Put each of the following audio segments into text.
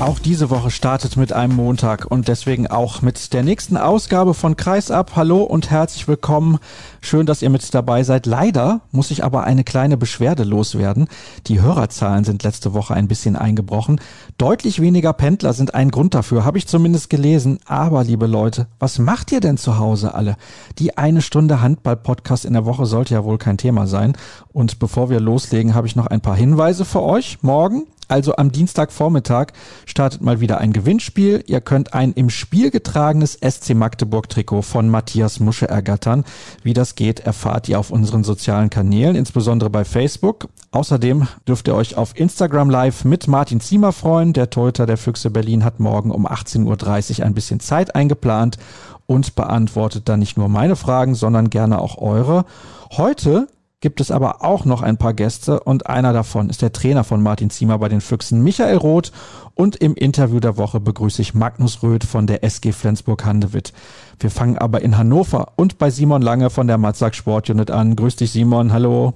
Auch diese Woche startet mit einem Montag und deswegen auch mit der nächsten Ausgabe von Kreisab. Hallo und herzlich willkommen. Schön, dass ihr mit dabei seid. Leider muss ich aber eine kleine Beschwerde loswerden. Die Hörerzahlen sind letzte Woche ein bisschen eingebrochen. Deutlich weniger Pendler sind ein Grund dafür, habe ich zumindest gelesen. Aber, liebe Leute, was macht ihr denn zu Hause alle? Die eine Stunde Handball-Podcast in der Woche sollte ja wohl kein Thema sein. Und bevor wir loslegen, habe ich noch ein paar Hinweise für euch. Morgen also am Dienstagvormittag startet mal wieder ein Gewinnspiel. Ihr könnt ein im Spiel getragenes SC Magdeburg Trikot von Matthias Musche ergattern. Wie das geht, erfahrt ihr auf unseren sozialen Kanälen, insbesondere bei Facebook. Außerdem dürft ihr euch auf Instagram Live mit Martin Ziemer freuen. Der Torhüter der Füchse Berlin hat morgen um 18.30 Uhr ein bisschen Zeit eingeplant und beantwortet dann nicht nur meine Fragen, sondern gerne auch eure. Heute gibt es aber auch noch ein paar Gäste und einer davon ist der Trainer von Martin Ziemer bei den Füchsen, Michael Roth. Und im Interview der Woche begrüße ich Magnus Röth von der SG Flensburg-Handewitt. Wir fangen aber in Hannover und bei Simon Lange von der Matzak Sportunit an. Grüß dich, Simon. Hallo.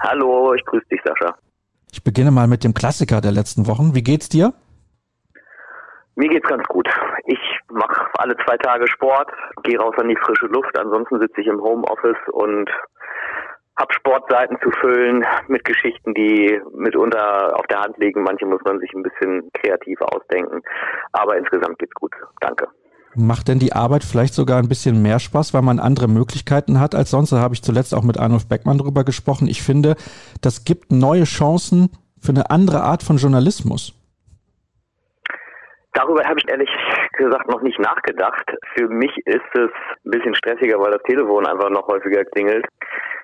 Hallo, ich grüße dich, Sascha. Ich beginne mal mit dem Klassiker der letzten Wochen. Wie geht's dir? Mir geht's ganz gut. Ich mache alle zwei Tage Sport, gehe raus an die frische Luft. Ansonsten sitze ich im Homeoffice und habe Sportseiten zu füllen mit Geschichten, die mitunter auf der Hand liegen. Manche muss man sich ein bisschen kreativ ausdenken. Aber insgesamt geht's gut. Danke. Macht denn die Arbeit vielleicht sogar ein bisschen mehr Spaß, weil man andere Möglichkeiten hat als sonst? Da habe ich zuletzt auch mit Arnulf Beckmann drüber gesprochen. Ich finde, das gibt neue Chancen für eine andere Art von Journalismus. Darüber habe ich ehrlich gesagt noch nicht nachgedacht. Für mich ist es ein bisschen stressiger, weil das Telefon einfach noch häufiger klingelt.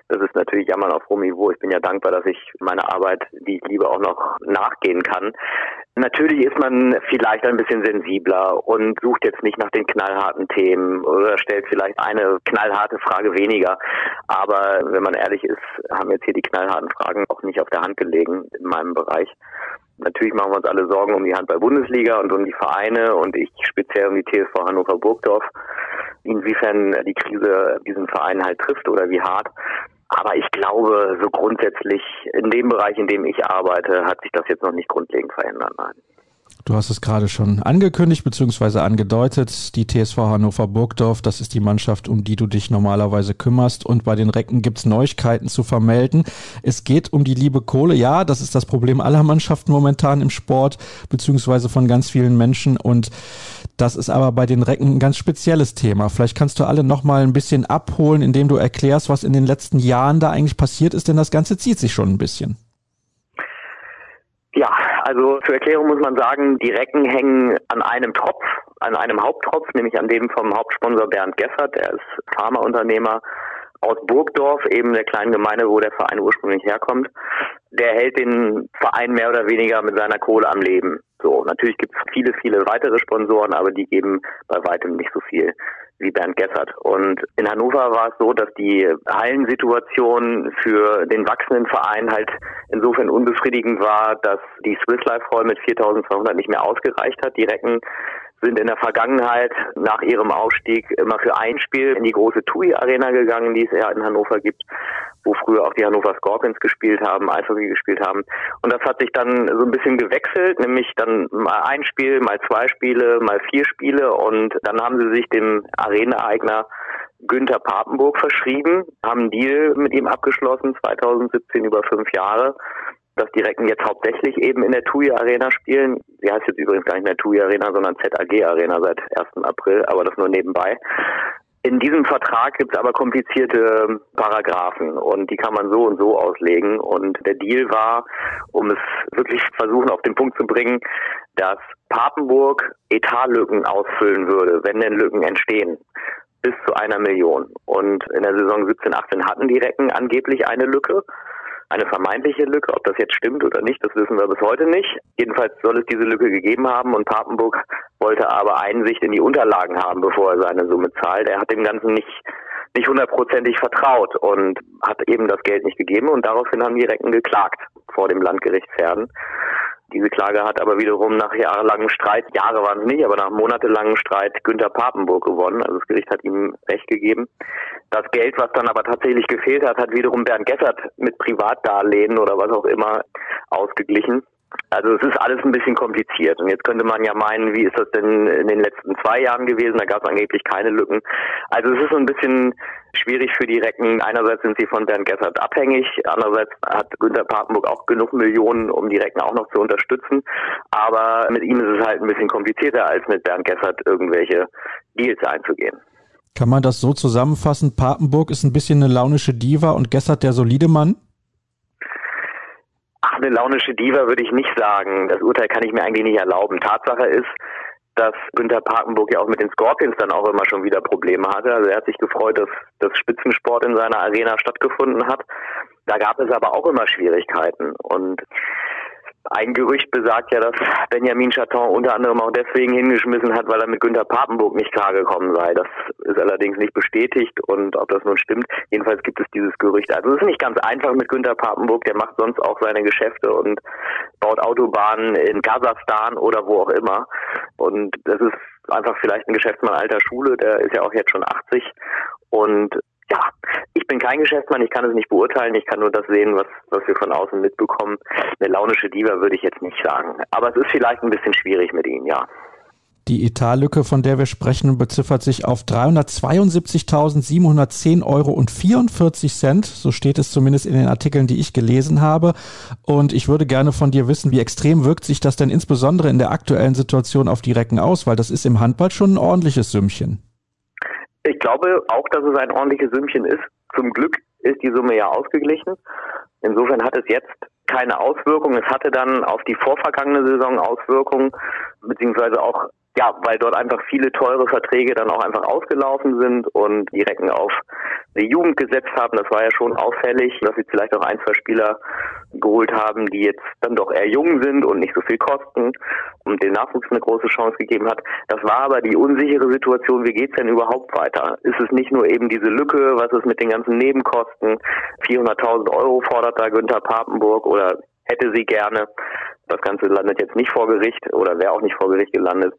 Das ist natürlich Jammern auf hohem Niveau. Ich bin ja dankbar, dass ich meine Arbeit, die ich liebe, auch noch nachgehen kann. Natürlich ist man vielleicht ein bisschen sensibler und sucht jetzt nicht nach den knallharten Themen oder stellt vielleicht eine knallharte Frage weniger. Aber wenn man ehrlich ist, haben jetzt hier die knallharten Fragen auch nicht auf der Hand gelegen in meinem Bereich. Natürlich machen wir uns alle Sorgen um die Handball-Bundesliga und um die Vereine und ich speziell um die TSV Hannover Burgdorf. Inwiefern die Krise diesen Verein halt trifft oder wie hart. Aber ich glaube, so grundsätzlich in dem Bereich, in dem ich arbeite, hat sich das jetzt noch nicht grundlegend verändert. Nein. Du hast es gerade schon angekündigt bzw. angedeutet. Die TSV Hannover Burgdorf, das ist die Mannschaft, um die du dich normalerweise kümmerst. Und bei den Recken gibt's Neuigkeiten zu vermelden. Es geht um die liebe Kohle. Ja, das ist das Problem aller Mannschaften momentan im Sport bzw. von ganz vielen Menschen. Und das ist aber bei den Recken ein ganz spezielles Thema. Vielleicht kannst du alle noch mal ein bisschen abholen, indem du erklärst, was in den letzten Jahren da eigentlich passiert ist, denn das Ganze zieht sich schon ein bisschen. Ja, also zur Erklärung muss man sagen, die Recken hängen an einem Tropf, an einem Haupttropf, nämlich an dem vom Hauptsponsor Bernd Geffert, der ist Pharmaunternehmer aus Burgdorf, eben der kleinen Gemeinde, wo der Verein ursprünglich herkommt. Der hält den Verein mehr oder weniger mit seiner Kohle am Leben. So, natürlich gibt es viele, viele weitere Sponsoren, aber die geben bei weitem nicht so viel wie Bernd Gessert. Und in Hannover war es so, dass die Hallensituation für den wachsenden Verein halt insofern unbefriedigend war, dass die Swiss Life Hall mit 4200 nicht mehr ausgereicht hat. Die Recken sind in der Vergangenheit nach ihrem Aufstieg immer für ein Spiel in die große TUI Arena gegangen, die es ja in Hannover gibt, wo früher auch die Hannover Scorpions gespielt haben, Eishockey gespielt haben. Und das hat sich dann so ein bisschen gewechselt, nämlich dann mal ein Spiel, mal zwei Spiele, mal vier Spiele und dann haben sie sich dem Arena-Eigner Günther Papenburg verschrieben, haben einen Deal mit ihm abgeschlossen, 2017 über fünf Jahre dass die Recken jetzt hauptsächlich eben in der TUI Arena spielen. Sie heißt jetzt übrigens gar nicht mehr TUI Arena, sondern ZAG Arena seit 1. April, aber das nur nebenbei. In diesem Vertrag gibt es aber komplizierte Paragraphen und die kann man so und so auslegen. Und der Deal war, um es wirklich versuchen auf den Punkt zu bringen, dass Papenburg Etatlücken ausfüllen würde, wenn denn Lücken entstehen bis zu einer Million. Und in der Saison 17, 18 hatten die Recken angeblich eine Lücke eine vermeintliche Lücke. Ob das jetzt stimmt oder nicht, das wissen wir bis heute nicht. Jedenfalls soll es diese Lücke gegeben haben und Papenburg wollte aber Einsicht in die Unterlagen haben, bevor er seine Summe zahlt. Er hat dem Ganzen nicht nicht hundertprozentig vertraut und hat eben das Geld nicht gegeben und daraufhin haben die Recken geklagt vor dem Landgericht Pferden. Diese Klage hat aber wiederum nach jahrelangem Streit, Jahre waren es nicht, aber nach monatelangem Streit Günther Papenburg gewonnen. Also das Gericht hat ihm Recht gegeben. Das Geld, was dann aber tatsächlich gefehlt hat, hat wiederum Bernd Gessert mit Privatdarlehen oder was auch immer ausgeglichen. Also es ist alles ein bisschen kompliziert. Und jetzt könnte man ja meinen, wie ist das denn in den letzten zwei Jahren gewesen? Da gab es angeblich keine Lücken. Also es ist so ein bisschen schwierig für die Recken. Einerseits sind sie von Bernd Gessert abhängig, andererseits hat Günter Papenburg auch genug Millionen, um die Recken auch noch zu unterstützen. Aber mit ihm ist es halt ein bisschen komplizierter, als mit Bernd Gessert irgendwelche Deals einzugehen. Kann man das so zusammenfassen? Papenburg ist ein bisschen eine launische Diva und Gessert der solide Mann? Ach, eine launische Diva würde ich nicht sagen. Das Urteil kann ich mir eigentlich nicht erlauben. Tatsache ist, dass Günter Parkenburg ja auch mit den Scorpions dann auch immer schon wieder Probleme hatte. Also er hat sich gefreut, dass das Spitzensport in seiner Arena stattgefunden hat. Da gab es aber auch immer Schwierigkeiten. Und ein Gerücht besagt ja, dass Benjamin Chaton unter anderem auch deswegen hingeschmissen hat, weil er mit Günter Papenburg nicht klargekommen sei. Das ist allerdings nicht bestätigt und ob das nun stimmt, jedenfalls gibt es dieses Gerücht. Also es ist nicht ganz einfach mit Günter Papenburg, der macht sonst auch seine Geschäfte und baut Autobahnen in Kasachstan oder wo auch immer. Und das ist einfach vielleicht ein Geschäftsmann alter Schule, der ist ja auch jetzt schon 80 und ja, ich bin kein Geschäftsmann, ich kann es nicht beurteilen, ich kann nur das sehen, was, was wir von außen mitbekommen. Eine launische Diva würde ich jetzt nicht sagen. Aber es ist vielleicht ein bisschen schwierig mit ihm, ja. Die Etatlücke, von der wir sprechen, beziffert sich auf 372.710 Euro und 44 Cent. So steht es zumindest in den Artikeln, die ich gelesen habe. Und ich würde gerne von dir wissen, wie extrem wirkt sich das denn insbesondere in der aktuellen Situation auf die Recken aus? Weil das ist im Handball schon ein ordentliches Sümmchen. Ich glaube auch, dass es ein ordentliches Sümmchen ist. Zum Glück ist die Summe ja ausgeglichen. Insofern hat es jetzt keine Auswirkungen. Es hatte dann auf die vorvergangene Saison Auswirkungen, beziehungsweise auch ja, weil dort einfach viele teure Verträge dann auch einfach ausgelaufen sind und die Recken auf die Jugend gesetzt haben. Das war ja schon auffällig, dass sie vielleicht auch ein, zwei Spieler geholt haben, die jetzt dann doch eher jung sind und nicht so viel kosten und den Nachwuchs eine große Chance gegeben hat. Das war aber die unsichere Situation, wie geht's denn überhaupt weiter? Ist es nicht nur eben diese Lücke, was ist mit den ganzen Nebenkosten? 400.000 Euro fordert da Günther Papenburg oder hätte sie gerne. Das Ganze landet jetzt nicht vor Gericht oder wäre auch nicht vor Gericht gelandet.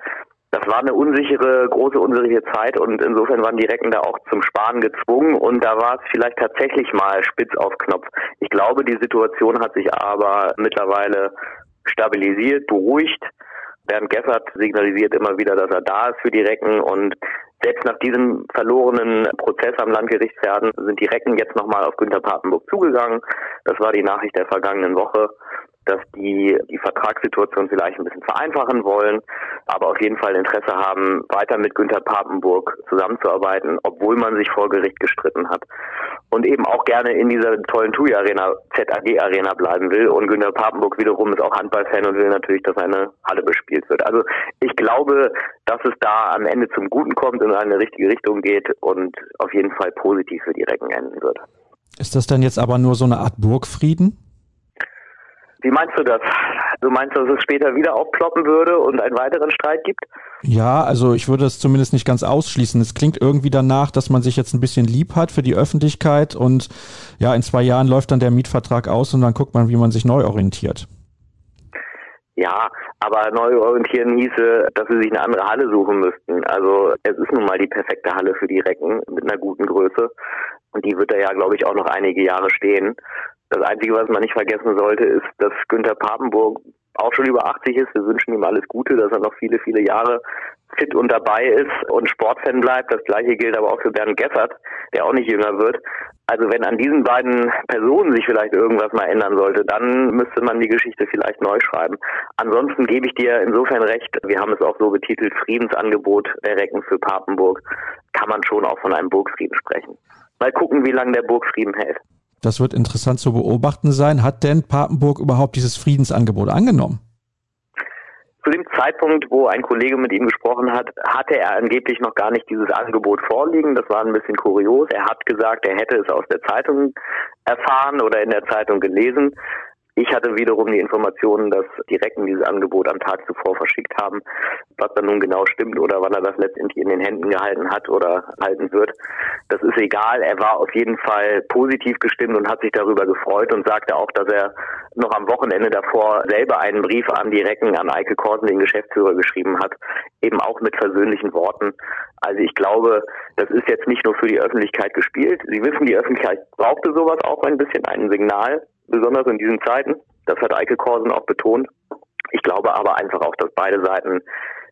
Das war eine unsichere, große unsichere Zeit und insofern waren die Recken da auch zum Sparen gezwungen und da war es vielleicht tatsächlich mal spitz auf Knopf. Ich glaube, die Situation hat sich aber mittlerweile stabilisiert, beruhigt. Bernd Geffert signalisiert immer wieder, dass er da ist für die Recken und selbst nach diesem verlorenen Prozess am Landgericht Pferden sind die Recken jetzt nochmal auf Günter Papenburg zugegangen. Das war die Nachricht der vergangenen Woche dass die die Vertragssituation vielleicht ein bisschen vereinfachen wollen, aber auf jeden Fall Interesse haben, weiter mit Günter Papenburg zusammenzuarbeiten, obwohl man sich vor Gericht gestritten hat und eben auch gerne in dieser tollen TUI Arena, ZAG Arena bleiben will und Günter Papenburg wiederum ist auch Handballfan und will natürlich, dass eine Halle bespielt wird. Also ich glaube, dass es da am Ende zum Guten kommt und in eine richtige Richtung geht und auf jeden Fall positiv für die Recken enden wird. Ist das denn jetzt aber nur so eine Art Burgfrieden? Wie meinst du das? Du meinst, dass es später wieder aufploppen würde und einen weiteren Streit gibt? Ja, also ich würde es zumindest nicht ganz ausschließen. Es klingt irgendwie danach, dass man sich jetzt ein bisschen lieb hat für die Öffentlichkeit und ja, in zwei Jahren läuft dann der Mietvertrag aus und dann guckt man, wie man sich neu orientiert. Ja, aber neu orientieren hieße, dass sie sich eine andere Halle suchen müssten. Also es ist nun mal die perfekte Halle für die Recken mit einer guten Größe. Und die wird da ja, glaube ich, auch noch einige Jahre stehen. Das Einzige, was man nicht vergessen sollte, ist, dass Günther Papenburg auch schon über 80 ist. Wir wünschen ihm alles Gute, dass er noch viele, viele Jahre fit und dabei ist und Sportfan bleibt. Das gleiche gilt aber auch für Bernd Geffert, der auch nicht jünger wird. Also wenn an diesen beiden Personen sich vielleicht irgendwas mal ändern sollte, dann müsste man die Geschichte vielleicht neu schreiben. Ansonsten gebe ich dir insofern recht, wir haben es auch so betitelt, Friedensangebot der Recken für Papenburg, kann man schon auch von einem Burgfrieden sprechen. Mal gucken, wie lange der Burgfrieden hält. Das wird interessant zu beobachten sein. Hat denn Papenburg überhaupt dieses Friedensangebot angenommen? Zu dem Zeitpunkt, wo ein Kollege mit ihm gesprochen hat, hatte er angeblich noch gar nicht dieses Angebot vorliegen. Das war ein bisschen kurios. Er hat gesagt, er hätte es aus der Zeitung erfahren oder in der Zeitung gelesen. Ich hatte wiederum die Informationen, dass die Recken dieses Angebot am Tag zuvor verschickt haben. Was dann nun genau stimmt oder wann er das letztendlich in den Händen gehalten hat oder halten wird, das ist egal. Er war auf jeden Fall positiv gestimmt und hat sich darüber gefreut und sagte auch, dass er noch am Wochenende davor selber einen Brief an die Recken, an Eike Korsen, den Geschäftsführer, geschrieben hat, eben auch mit versöhnlichen Worten. Also ich glaube, das ist jetzt nicht nur für die Öffentlichkeit gespielt. Sie wissen, die Öffentlichkeit brauchte sowas auch ein bisschen, ein Signal, besonders in diesen Zeiten. Das hat Eike Korsen auch betont. Ich glaube aber einfach auch, dass beide Seiten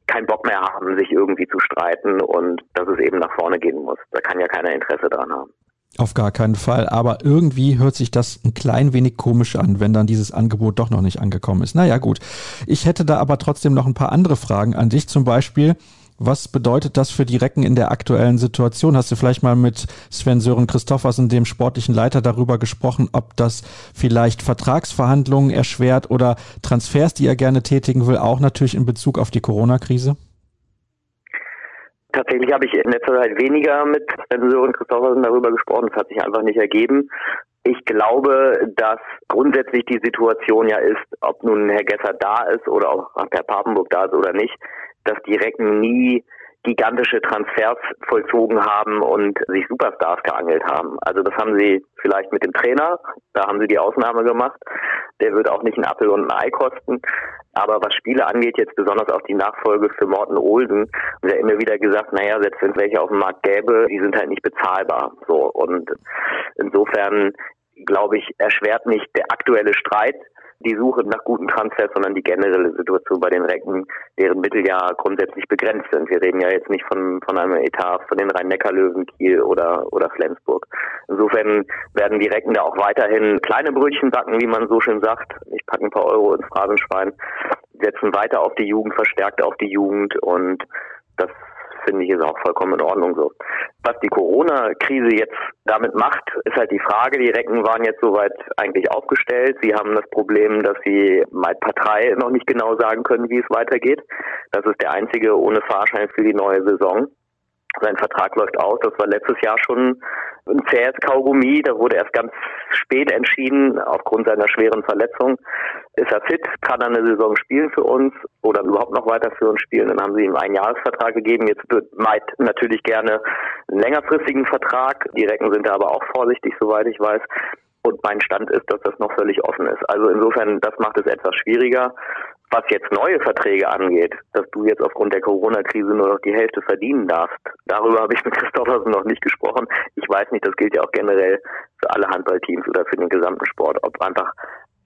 keinen Bock mehr haben, sich irgendwie zu streiten und dass es eben nach vorne gehen muss. Da kann ja keiner Interesse dran haben. Auf gar keinen Fall. Aber irgendwie hört sich das ein klein wenig komisch an, wenn dann dieses Angebot doch noch nicht angekommen ist. Naja, gut. Ich hätte da aber trotzdem noch ein paar andere Fragen an dich. Zum Beispiel, was bedeutet das für die Recken in der aktuellen Situation? Hast du vielleicht mal mit Sven Sören Christoffersen, dem sportlichen Leiter, darüber gesprochen, ob das vielleicht Vertragsverhandlungen erschwert oder Transfers, die er gerne tätigen will, auch natürlich in Bezug auf die Corona-Krise? Tatsächlich habe ich in letzter Zeit weniger mit Sven Sören Christoffersen darüber gesprochen. Das hat sich einfach nicht ergeben. Ich glaube, dass grundsätzlich die Situation ja ist, ob nun Herr Gesser da ist oder auch Herr Papenburg da ist oder nicht, dass die Recken nie gigantische Transfers vollzogen haben und sich Superstars geangelt haben. Also das haben sie vielleicht mit dem Trainer, da haben sie die Ausnahme gemacht. Der wird auch nicht ein Apfel und ein Ei kosten. Aber was Spiele angeht, jetzt besonders auch die Nachfolge für Morten Olsen, haben sie immer wieder gesagt, naja, selbst wenn es welche auf dem Markt gäbe, die sind halt nicht bezahlbar. So und insofern glaube ich, erschwert nicht der aktuelle Streit die Suche nach guten Transfers, sondern die generelle Situation bei den Recken, deren Mittel ja grundsätzlich begrenzt sind. Wir reden ja jetzt nicht von, von einem Etat von den Rhein-Neckar-Löwen, Kiel oder, oder Flensburg. Insofern werden die Recken da auch weiterhin kleine Brötchen backen, wie man so schön sagt. Ich packe ein paar Euro ins Phrasenschwein, setzen weiter auf die Jugend, verstärkt auf die Jugend und das finde ich, ist auch vollkommen in Ordnung so. Was die Corona-Krise jetzt damit macht, ist halt die Frage. Die Recken waren jetzt soweit eigentlich aufgestellt. Sie haben das Problem, dass sie mal Partei noch nicht genau sagen können, wie es weitergeht. Das ist der einzige ohne Fahrschein für die neue Saison. Sein Vertrag läuft aus. Das war letztes Jahr schon ein zähes Kaugummi. Da wurde erst ganz spät entschieden, aufgrund seiner schweren Verletzung. Ist er fit? Kann er eine Saison spielen für uns oder überhaupt noch weiter für uns spielen? Dann haben sie ihm einen Jahresvertrag gegeben. Jetzt wird Maid natürlich gerne einen längerfristigen Vertrag. Die Recken sind da aber auch vorsichtig, soweit ich weiß. Und mein Stand ist, dass das noch völlig offen ist. Also insofern, das macht es etwas schwieriger. Was jetzt neue Verträge angeht, dass du jetzt aufgrund der Corona-Krise nur noch die Hälfte verdienen darfst, darüber habe ich mit Christophersen noch nicht gesprochen. Ich weiß nicht, das gilt ja auch generell für alle Handballteams oder für den gesamten Sport, ob einfach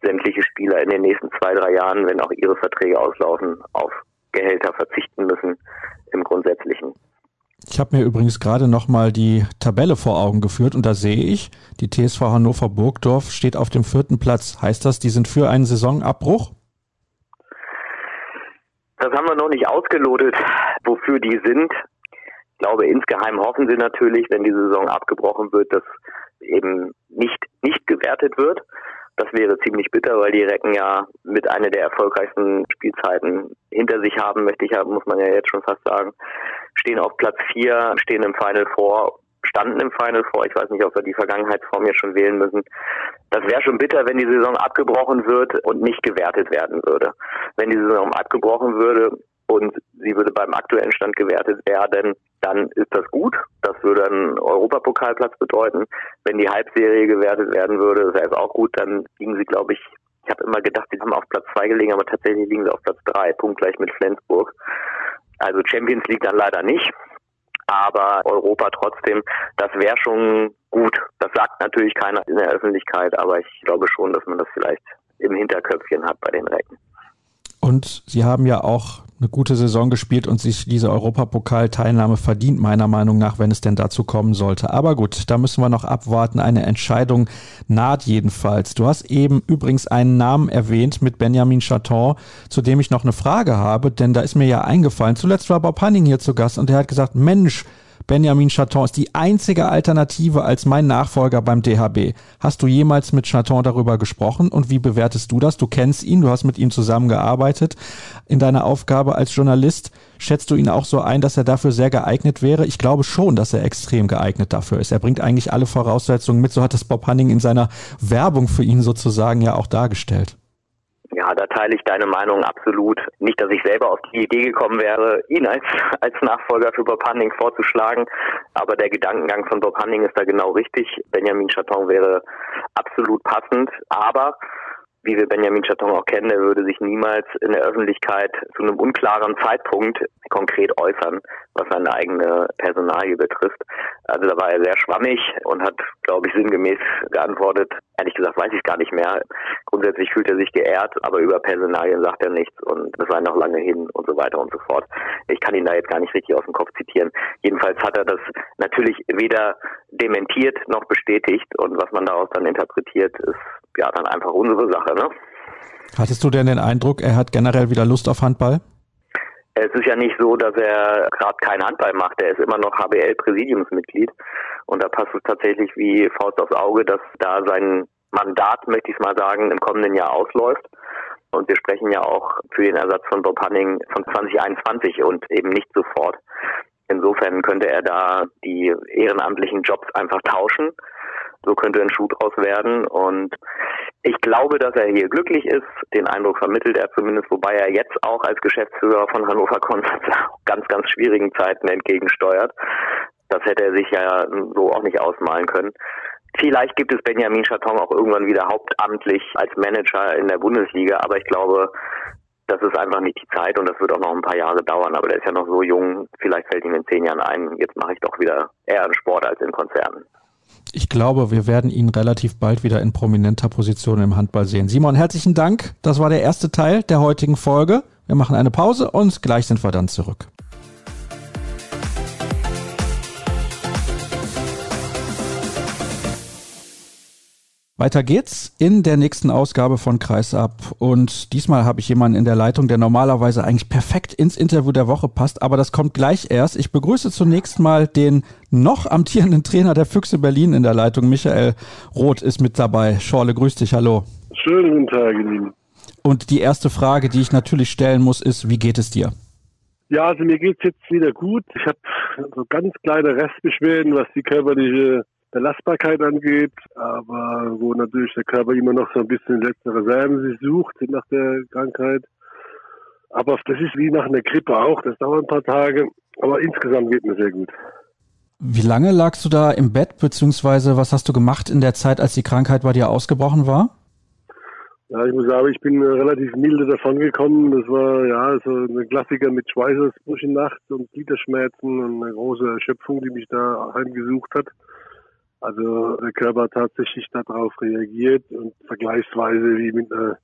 sämtliche Spieler in den nächsten zwei, drei Jahren, wenn auch ihre Verträge auslaufen, auf Gehälter verzichten müssen im Grundsätzlichen. Ich habe mir übrigens gerade nochmal die Tabelle vor Augen geführt und da sehe ich, die TSV Hannover Burgdorf steht auf dem vierten Platz. Heißt das, die sind für einen Saisonabbruch? Das haben wir noch nicht ausgelotet, wofür die sind. Ich glaube, insgeheim hoffen sie natürlich, wenn die Saison abgebrochen wird, dass eben nicht, nicht gewertet wird. Das wäre ziemlich bitter, weil die Recken ja mit einer der erfolgreichsten Spielzeiten hinter sich haben, möchte ich haben, muss man ja jetzt schon fast sagen. Stehen auf Platz vier, stehen im Final Four standen im Final vor. Ich weiß nicht, ob wir die Vergangenheitsform jetzt schon wählen müssen. Das wäre schon bitter, wenn die Saison abgebrochen wird und nicht gewertet werden würde. Wenn die Saison abgebrochen würde und sie würde beim aktuellen Stand gewertet werden, dann ist das gut. Das würde einen Europapokalplatz bedeuten. Wenn die Halbserie gewertet werden würde, wäre es auch gut, dann liegen sie, glaube ich, ich habe immer gedacht, sie haben auf Platz zwei gelegen, aber tatsächlich liegen sie auf Platz drei, punktgleich mit Flensburg. Also Champions League dann leider nicht aber Europa trotzdem, das wäre schon gut. Das sagt natürlich keiner in der Öffentlichkeit, aber ich glaube schon, dass man das vielleicht im Hinterköpfchen hat bei den Recken. Und sie haben ja auch eine gute Saison gespielt und sich diese Europapokalteilnahme verdient, meiner Meinung nach, wenn es denn dazu kommen sollte. Aber gut, da müssen wir noch abwarten. Eine Entscheidung naht jedenfalls. Du hast eben übrigens einen Namen erwähnt mit Benjamin Chaton, zu dem ich noch eine Frage habe, denn da ist mir ja eingefallen. Zuletzt war Bob Hanning hier zu Gast und der hat gesagt, Mensch, Benjamin Chaton ist die einzige Alternative als mein Nachfolger beim DHB. Hast du jemals mit Chaton darüber gesprochen und wie bewertest du das? Du kennst ihn, du hast mit ihm zusammengearbeitet in deiner Aufgabe als Journalist. Schätzt du ihn auch so ein, dass er dafür sehr geeignet wäre? Ich glaube schon, dass er extrem geeignet dafür ist. Er bringt eigentlich alle Voraussetzungen mit. So hat das Bob Hanning in seiner Werbung für ihn sozusagen ja auch dargestellt. Ja, da teile ich deine Meinung absolut. Nicht, dass ich selber auf die Idee gekommen wäre, ihn als, als Nachfolger für Bob Hunning vorzuschlagen, aber der Gedankengang von Bob Hunning ist da genau richtig. Benjamin Chaton wäre absolut passend, aber wie wir Benjamin Chaton auch kennen, er würde sich niemals in der Öffentlichkeit zu einem unklaren Zeitpunkt konkret äußern, was seine eigene Personalie betrifft. Also da war er sehr schwammig und hat, glaube ich, sinngemäß geantwortet. Ehrlich gesagt weiß ich gar nicht mehr. Grundsätzlich fühlt er sich geehrt, aber über Personalien sagt er nichts und das sei noch lange hin und so weiter und so fort. Ich kann ihn da jetzt gar nicht richtig aus dem Kopf zitieren. Jedenfalls hat er das natürlich weder dementiert noch bestätigt und was man daraus dann interpretiert, ist ja dann einfach unsere Sache. Ne? Hattest du denn den Eindruck, er hat generell wieder Lust auf Handball? Es ist ja nicht so, dass er gerade kein Handball macht. Er ist immer noch HBL-Präsidiumsmitglied. Und da passt es tatsächlich wie Faust aufs Auge, dass da sein Mandat, möchte ich mal sagen, im kommenden Jahr ausläuft. Und wir sprechen ja auch für den Ersatz von Bob Hanning von 2021 und eben nicht sofort. Insofern könnte er da die ehrenamtlichen Jobs einfach tauschen so könnte ein Schuh draus werden. Und ich glaube, dass er hier glücklich ist. Den Eindruck vermittelt er zumindest, wobei er jetzt auch als Geschäftsführer von Hannover Konstanz ganz, ganz schwierigen Zeiten entgegensteuert. Das hätte er sich ja so auch nicht ausmalen können. Vielleicht gibt es Benjamin Chaton auch irgendwann wieder hauptamtlich als Manager in der Bundesliga, aber ich glaube, das ist einfach nicht die Zeit und das wird auch noch ein paar Jahre dauern. Aber der ist ja noch so jung, vielleicht fällt ihm in zehn Jahren ein, jetzt mache ich doch wieder eher in Sport als in Konzernen. Ich glaube, wir werden ihn relativ bald wieder in prominenter Position im Handball sehen. Simon, herzlichen Dank. Das war der erste Teil der heutigen Folge. Wir machen eine Pause und gleich sind wir dann zurück. Weiter geht's in der nächsten Ausgabe von Kreisab. Und diesmal habe ich jemanden in der Leitung, der normalerweise eigentlich perfekt ins Interview der Woche passt, aber das kommt gleich erst. Ich begrüße zunächst mal den noch amtierenden Trainer der Füchse Berlin in der Leitung. Michael Roth ist mit dabei. Schorle, grüß dich, hallo. Schönen guten Tag, Lieben. Und die erste Frage, die ich natürlich stellen muss, ist, wie geht es dir? Ja, also mir geht's jetzt wieder gut. Ich habe so ganz kleine Restbeschwerden, was die körperliche Belastbarkeit angeht, aber wo natürlich der Körper immer noch so ein bisschen letzte Reserven sich sucht nach der Krankheit. Aber das ist wie nach einer Grippe auch, das dauert ein paar Tage, aber insgesamt geht mir sehr gut. Wie lange lagst du da im Bett, beziehungsweise was hast du gemacht in der Zeit, als die Krankheit bei dir ausgebrochen war? Ja, ich muss sagen, ich bin relativ milde davon gekommen. Das war ja so ein Klassiker mit Schweißausbrüchen in Nacht und Gliederschmerzen und eine große Erschöpfung, die mich da heimgesucht hat. Also der Körper tatsächlich darauf reagiert und vergleichsweise wie mit einer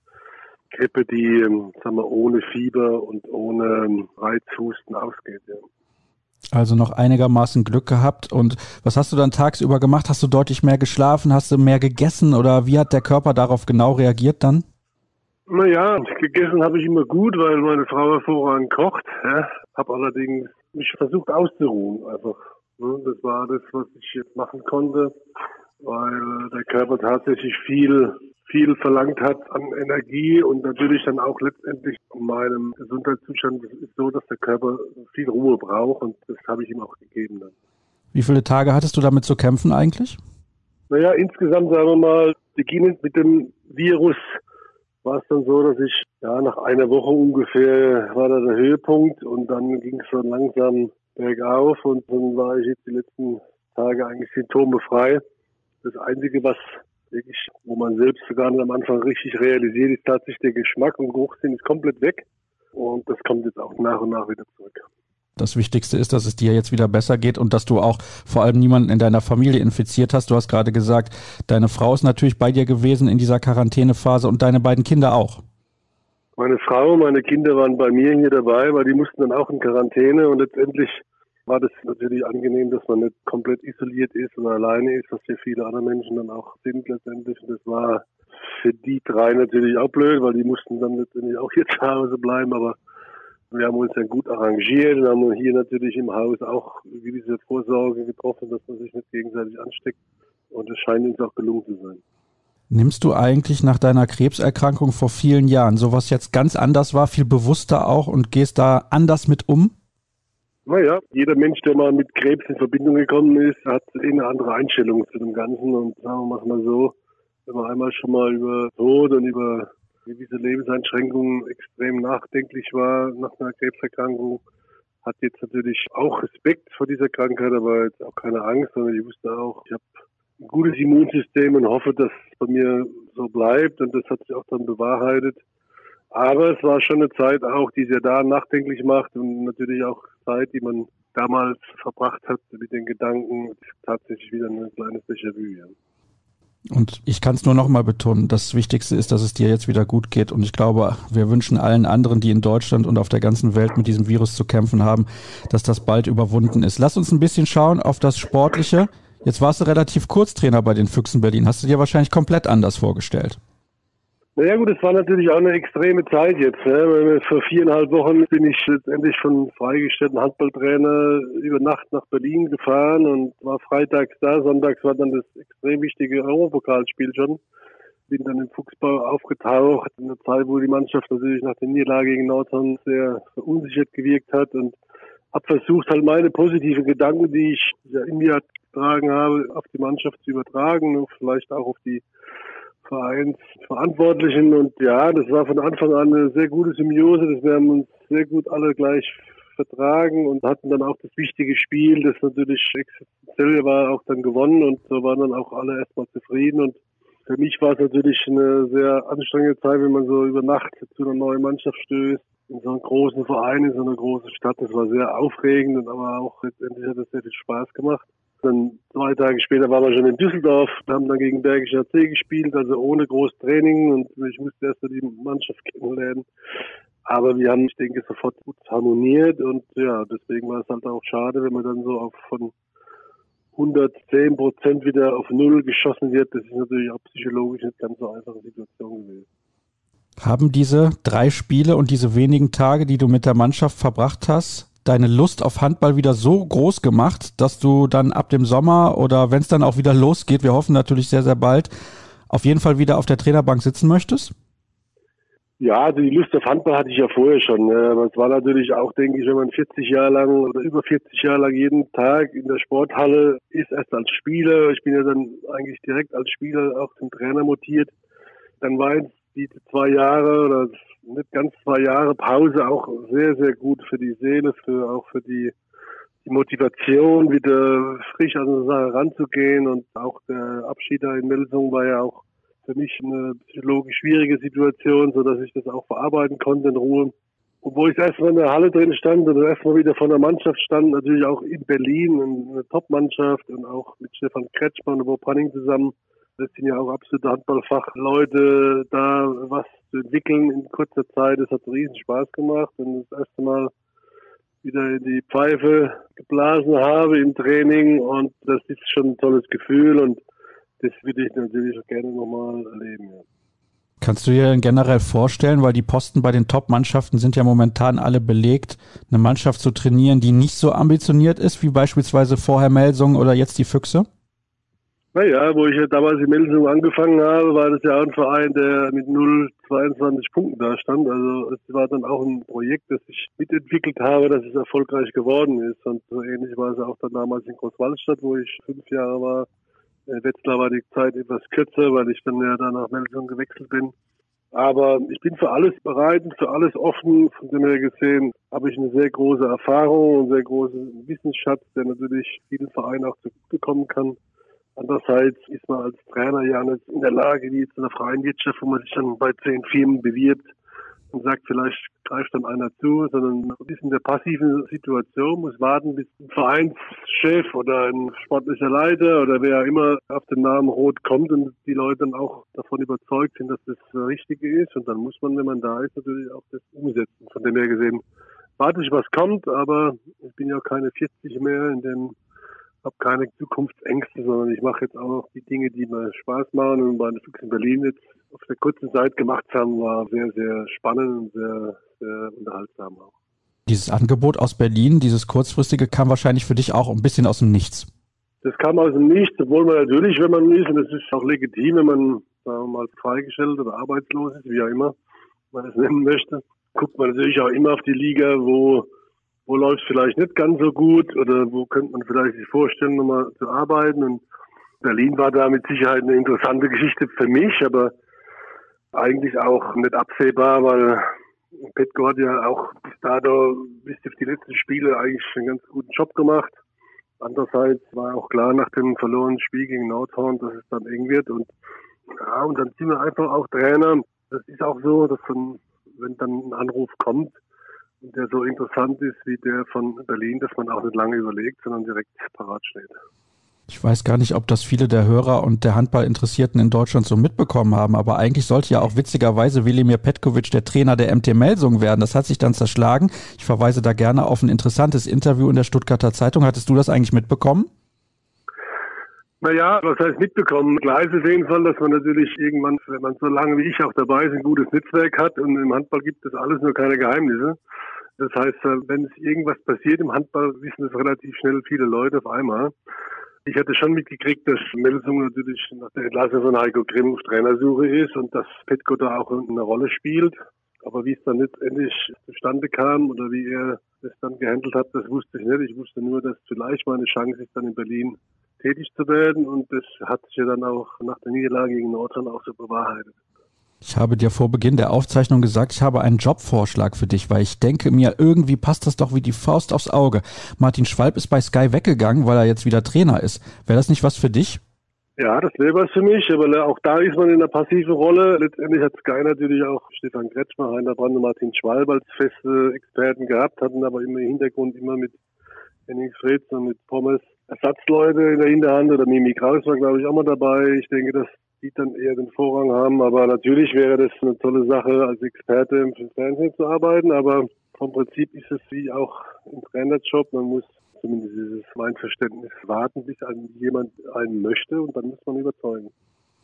Grippe, die ähm, sagen wir, ohne Fieber und ohne ähm, Reizhusten ausgeht. Ja. Also noch einigermaßen Glück gehabt. Und was hast du dann tagsüber gemacht? Hast du deutlich mehr geschlafen? Hast du mehr gegessen? Oder wie hat der Körper darauf genau reagiert dann? Naja, gegessen habe ich immer gut, weil meine Frau hervorragend kocht. Ja. Habe allerdings mich versucht auszuruhen, einfach das war das, was ich jetzt machen konnte, weil der Körper tatsächlich viel, viel verlangt hat an Energie und natürlich dann auch letztendlich in meinem Gesundheitszustand ist es so, dass der Körper viel Ruhe braucht und das habe ich ihm auch gegeben dann. Wie viele Tage hattest du damit zu kämpfen eigentlich? Naja, insgesamt sagen wir mal, beginnend mit dem Virus war es dann so, dass ich ja nach einer Woche ungefähr war da der Höhepunkt und dann ging es so langsam bergauf und dann war ich jetzt die letzten Tage eigentlich symptomefrei. Das Einzige, was wirklich, wo man selbst sogar am Anfang richtig realisiert, ist tatsächlich der Geschmack und Geruchssinn ist komplett weg. Und das kommt jetzt auch nach und nach wieder zurück. Das Wichtigste ist, dass es dir jetzt wieder besser geht und dass du auch vor allem niemanden in deiner Familie infiziert hast. Du hast gerade gesagt, deine Frau ist natürlich bei dir gewesen in dieser Quarantänephase und deine beiden Kinder auch. Meine Frau, meine Kinder waren bei mir hier dabei, weil die mussten dann auch in Quarantäne und letztendlich war das natürlich angenehm, dass man nicht komplett isoliert ist und alleine ist, was ja viele andere Menschen dann auch sind letztendlich. Und das war für die drei natürlich auch blöd, weil die mussten dann letztendlich auch hier zu Hause bleiben, aber Wir haben uns dann gut arrangiert und haben hier natürlich im Haus auch gewisse Vorsorge getroffen, dass man sich nicht gegenseitig ansteckt. Und es scheint uns auch gelungen zu sein. Nimmst du eigentlich nach deiner Krebserkrankung vor vielen Jahren, sowas jetzt ganz anders war, viel bewusster auch und gehst da anders mit um? Naja, jeder Mensch, der mal mit Krebs in Verbindung gekommen ist, hat eine andere Einstellung zu dem Ganzen. Und sagen wir mal so, wenn man einmal schon mal über Tod und über gewisse Lebenseinschränkungen extrem nachdenklich war nach einer Krebserkrankung, hat jetzt natürlich auch Respekt vor dieser Krankheit, aber jetzt auch keine Angst, sondern ich wusste auch, ich habe ein gutes Immunsystem und hoffe, dass es bei mir so bleibt und das hat sich auch dann bewahrheitet. Aber es war schon eine Zeit auch, die sehr da nachdenklich macht und natürlich auch Zeit, die man damals verbracht hat mit den Gedanken, tatsächlich wieder ein kleines Déjà-vu. Und ich kann es nur noch mal betonen, das Wichtigste ist, dass es dir jetzt wieder gut geht. Und ich glaube, wir wünschen allen anderen, die in Deutschland und auf der ganzen Welt mit diesem Virus zu kämpfen haben, dass das bald überwunden ist. Lass uns ein bisschen schauen auf das Sportliche. Jetzt warst du relativ kurz Trainer bei den Füchsen Berlin. Hast du dir wahrscheinlich komplett anders vorgestellt? Naja gut, es war natürlich auch eine extreme Zeit jetzt. Ne? Vor viereinhalb Wochen bin ich letztendlich von freigestellten Handballtrainer über Nacht nach Berlin gefahren und war freitags da. Sonntags war dann das extrem wichtige Europapokalspiel schon. Bin dann im Fuchsbau aufgetaucht, in einer Zeit, wo die Mannschaft natürlich nach der Niederlage gegen Nordhorn sehr verunsichert gewirkt hat und habe versucht, halt meine positiven Gedanken, die ich in mir getragen habe, auf die Mannschaft zu übertragen und vielleicht auch auf die Vereinsverantwortlichen. Und ja, das war von Anfang an eine sehr gute Symbiose. Das wir haben uns sehr gut alle gleich vertragen und hatten dann auch das wichtige Spiel, das natürlich existenziell war, auch dann gewonnen und so waren dann auch alle erstmal zufrieden und für mich war es natürlich eine sehr anstrengende Zeit, wenn man so über Nacht zu einer neuen Mannschaft stößt, in so einem großen Verein, in so einer großen Stadt. Das war sehr aufregend, aber auch letztendlich hat es sehr viel Spaß gemacht. Dann zwei Tage später waren wir schon in Düsseldorf, wir haben dann gegen Bergischer C gespielt, also ohne großes Training und ich musste erst mal die Mannschaft kennenlernen. Aber wir haben, ich denke, sofort gut harmoniert und ja, deswegen war es halt auch schade, wenn man dann so auf von 110 Prozent wieder auf Null geschossen wird. Das ist natürlich auch psychologisch nicht ganz so einfache Situation gewesen. Haben diese drei Spiele und diese wenigen Tage, die du mit der Mannschaft verbracht hast, deine Lust auf Handball wieder so groß gemacht, dass du dann ab dem Sommer oder wenn es dann auch wieder losgeht, wir hoffen natürlich sehr, sehr bald, auf jeden Fall wieder auf der Trainerbank sitzen möchtest? Ja, also die Lust auf Handball hatte ich ja vorher schon. Aber es war natürlich auch, denke ich, wenn man 40 Jahre lang oder über 40 Jahre lang jeden Tag in der Sporthalle ist, erst als Spieler. Ich bin ja dann eigentlich direkt als Spieler auch zum Trainer mutiert. Dann war jetzt die zwei Jahre oder nicht ganz zwei Jahre Pause auch sehr, sehr gut für die Seele, für auch für die, die Motivation, wieder frisch an eine Sache ranzugehen. Und auch der Abschied da in Melsung war ja auch für mich eine psychologisch schwierige Situation, so dass ich das auch verarbeiten konnte in Ruhe. Wo ich erstmal in der Halle drin stand und erstmal wieder von der Mannschaft stand, natürlich auch in Berlin, eine Top-Mannschaft und auch mit Stefan Kretschmann und Bob Panning zusammen, das sind ja auch absolute Handballfachleute, da was zu entwickeln in kurzer Zeit. Es hat riesen Spaß gemacht und das erste Mal wieder in die Pfeife geblasen habe im Training und das ist schon ein tolles Gefühl und das würde ich natürlich auch gerne nochmal erleben. Ja. Kannst du dir generell vorstellen, weil die Posten bei den Top-Mannschaften sind ja momentan alle belegt, eine Mannschaft zu trainieren, die nicht so ambitioniert ist, wie beispielsweise vorher Melsung oder jetzt die Füchse? Naja, wo ich ja damals in Melsung angefangen habe, war das ja auch ein Verein, der mit 0,22 Punkten da stand. Also es war dann auch ein Projekt, das ich mitentwickelt habe, dass es erfolgreich geworden ist. Und so ähnlich war es auch dann damals in Großwaldstadt, wo ich fünf Jahre war. In Wetzlar war die Zeit etwas kürzer, weil ich dann ja da nach Melsung gewechselt bin. Aber ich bin für alles bereit und für alles offen. Von dem her gesehen habe ich eine sehr große Erfahrung und sehr großen Wissensschatz, der natürlich vielen Vereinen auch zugutekommen kann. Andererseits ist man als Trainer ja nicht in der Lage, wie jetzt in der freien Wirtschaft, wo man sich dann bei zehn Firmen bewirbt und sagt, vielleicht greift dann einer zu, sondern man ist in der passiven Situation, muss warten, bis ein Vereinschef oder ein sportlicher Leiter oder wer immer auf den Namen Rot kommt und die Leute dann auch davon überzeugt sind, dass das Richtige ist. Und dann muss man, wenn man da ist, natürlich auch das umsetzen. Von dem her gesehen warte ich, was kommt, aber ich bin ja keine 40 mehr, in dem habe keine Zukunftsängste, sondern ich mache jetzt auch noch die Dinge, die mir Spaß machen. Und bei den Füchse in Berlin jetzt auf der kurzen Zeit gemacht haben, war sehr, sehr spannend und sehr, sehr unterhaltsam auch. Dieses Angebot aus Berlin, dieses kurzfristige, kam wahrscheinlich für dich auch ein bisschen aus dem Nichts. Das kam aus dem Nichts, obwohl man natürlich, wenn man ist, und das ist auch legitim, wenn man sagen wir mal freigestellt oder arbeitslos ist, wie auch immer man es nennen möchte, guckt man natürlich auch immer auf die Liga, wo wo läuft es vielleicht nicht ganz so gut oder wo könnte man vielleicht sich vorstellen, nochmal zu arbeiten. Und Berlin war da mit Sicherheit eine interessante Geschichte für mich, aber eigentlich auch nicht absehbar, weil Petko hat ja auch bis dato, bis auf die letzten Spiele eigentlich einen ganz guten Job gemacht. Andererseits war auch klar nach dem verlorenen Spiel gegen Nordhorn, dass es dann eng wird. Und ja, und dann sind wir einfach auch Trainer. Das ist auch so, dass wenn dann ein Anruf kommt, der so interessant ist wie der von Berlin, dass man auch nicht lange überlegt, sondern direkt parat steht. Ich weiß gar nicht, ob das viele der Hörer und der Handballinteressierten in Deutschland so mitbekommen haben, aber eigentlich sollte ja auch witzigerweise Wilimir Petkovic der Trainer der MT Melsung werden. Das hat sich dann zerschlagen. Ich verweise da gerne auf ein interessantes Interview in der Stuttgarter Zeitung. Hattest du das eigentlich mitbekommen? Naja, was heißt mitbekommen? Klar ist es auf jeden Fall, dass man natürlich irgendwann, wenn man so lange wie ich auch dabei ist, ein gutes Netzwerk hat und im Handball gibt es alles nur keine Geheimnisse. Das heißt, äh, wenn es irgendwas passiert im Handball, wissen es relativ schnell viele Leute auf einmal. Ich hatte schon mitgekriegt, dass Melsung natürlich nach der Entlassung von Heiko Grimm auf Trainersuche ist und dass Petko da auch eine Rolle spielt. Aber wie es dann letztendlich zustande kam oder wie er das dann gehandelt hat, das wusste ich nicht. Ich wusste nur, dass vielleicht meine Chance ist, dann in Berlin tätig zu werden. Und das hat sich ja dann auch nach der Niederlage gegen Nordrhein auch so bewahrheitet. Ich habe dir vor Beginn der Aufzeichnung gesagt, ich habe einen Jobvorschlag für dich, weil ich denke mir, irgendwie passt das doch wie die Faust aufs Auge. Martin Schwalb ist bei Sky weggegangen, weil er jetzt wieder Trainer ist. Wäre das nicht was für dich? Ja, das wäre was für mich, aber auch da ist man in einer passiven Rolle. Letztendlich hat Sky natürlich auch Stefan Kretschmer, Heiner Brand und Martin Schwalb als feste Experten gehabt, hatten aber immer im Hintergrund immer mit Henning Fritz und mit Pommes Ersatzleute in der Hinterhand oder Mimi Kraus war, glaube ich, auch mal dabei. Ich denke, dass die dann eher den Vorrang haben. Aber natürlich wäre das eine tolle Sache, als Experte im Fernsehen zu arbeiten. Aber vom Prinzip ist es wie auch im Trainerjob. Man muss zumindest dieses mein Verständnis warten, bis jemand einen möchte und dann muss man überzeugen.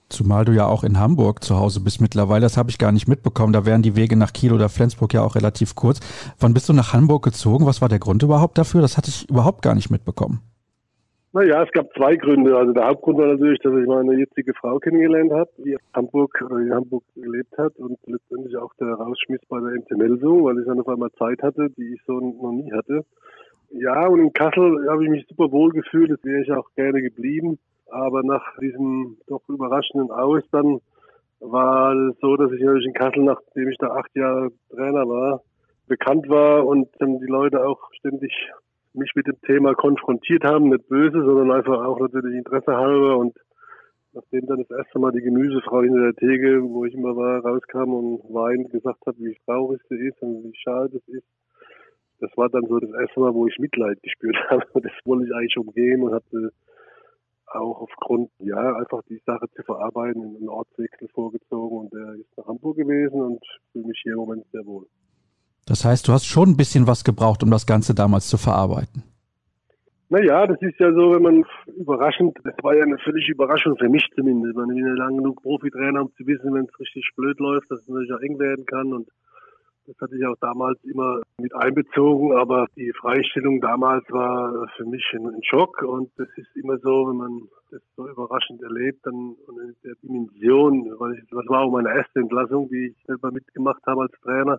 Zumal du ja auch in Hamburg zu Hause bist mittlerweile, das habe ich gar nicht mitbekommen. Da wären die Wege nach Kiel oder Flensburg ja auch relativ kurz. Wann bist du nach Hamburg gezogen? Was war der Grund überhaupt dafür? Das hatte ich überhaupt gar nicht mitbekommen. Naja, es gab zwei Gründe. Also der Hauptgrund war natürlich, dass ich meine jetzige Frau kennengelernt habe, die in Hamburg oder in Hamburg gelebt hat und letztendlich auch der Rausschmiss bei der MT Melsung, weil ich dann auf einmal Zeit hatte, die ich so noch nie hatte. Ja, und in Kassel habe ich mich super wohl gefühlt, das wäre ich auch gerne geblieben. Aber nach diesem doch überraschenden Aus dann war es so, dass ich natürlich in Kassel, nachdem ich da acht Jahre Trainer war, bekannt war und dann die Leute auch ständig mich mit dem Thema konfrontiert haben, nicht böse, sondern einfach auch natürlich Interesse halber und nachdem dann das erste Mal die Gemüsefrau hinter der Theke, wo ich immer war, rauskam und weinend gesagt hat, wie traurig sie ist und wie schade das ist, das war dann so das erste Mal, wo ich Mitleid gespürt habe. Das wollte ich eigentlich umgehen und hatte auch aufgrund, ja, einfach die Sache zu verarbeiten, einen Ortswechsel vorgezogen und der ist nach Hamburg gewesen und fühle mich hier im Moment sehr wohl. Das heißt, du hast schon ein bisschen was gebraucht, um das Ganze damals zu verarbeiten. Naja, das ist ja so, wenn man überraschend, das war ja eine völlige Überraschung für mich zumindest. Man bin ja lang genug Profitrainer, um zu wissen, wenn es richtig blöd läuft, dass es natürlich auch eng werden kann. Und das hatte ich auch damals immer mit einbezogen. Aber die Freistellung damals war für mich ein, Schock. Und das ist immer so, wenn man das so überraschend erlebt, dann in der Dimension, weil ich, das war auch meine erste Entlassung, die ich selber mitgemacht habe als Trainer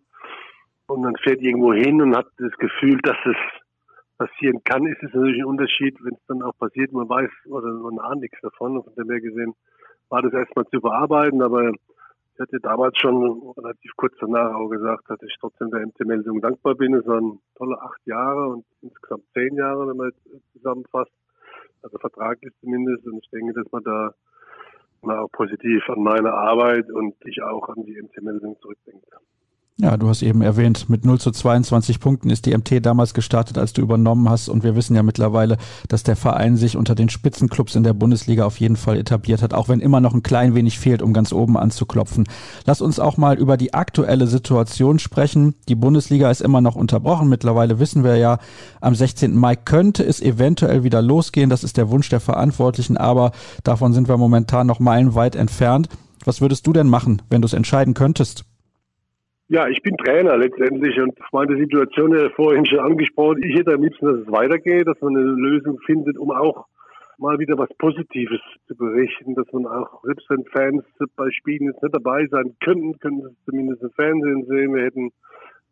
und man fährt irgendwo hin und hat das Gefühl, dass es passieren kann, ist es natürlich ein Unterschied, wenn es dann auch passiert, man weiß oder man ahnt nichts davon. Und von dem her gesehen war das erstmal zu bearbeiten, aber ich hatte damals schon relativ kurz danach auch gesagt, dass ich trotzdem der MT-Meldung dankbar bin. Es waren tolle acht Jahre und insgesamt zehn Jahre, wenn man jetzt zusammenfasst. Also vertraglich zumindest. Und ich denke, dass man da mal auch positiv an meine Arbeit und ich auch an die MT-Meldung zurückdenkt. Ja, du hast eben erwähnt, mit 0 zu 22 Punkten ist die MT damals gestartet, als du übernommen hast. Und wir wissen ja mittlerweile, dass der Verein sich unter den Spitzenclubs in der Bundesliga auf jeden Fall etabliert hat, auch wenn immer noch ein klein wenig fehlt, um ganz oben anzuklopfen. Lass uns auch mal über die aktuelle Situation sprechen. Die Bundesliga ist immer noch unterbrochen. Mittlerweile wissen wir ja, am 16. Mai könnte es eventuell wieder losgehen. Das ist der Wunsch der Verantwortlichen, aber davon sind wir momentan noch meilenweit entfernt. Was würdest du denn machen, wenn du es entscheiden könntest? Ja, ich bin Trainer letztendlich und meine Situation ja vorhin schon angesprochen. Ich hätte am liebsten, dass es weitergeht, dass man eine Lösung findet, um auch mal wieder was Positives zu berichten, dass man auch, selbst wenn Fans bei Spielen jetzt nicht dabei sein könnten, könnten sie es zumindest im Fernsehen sehen. Wir hätten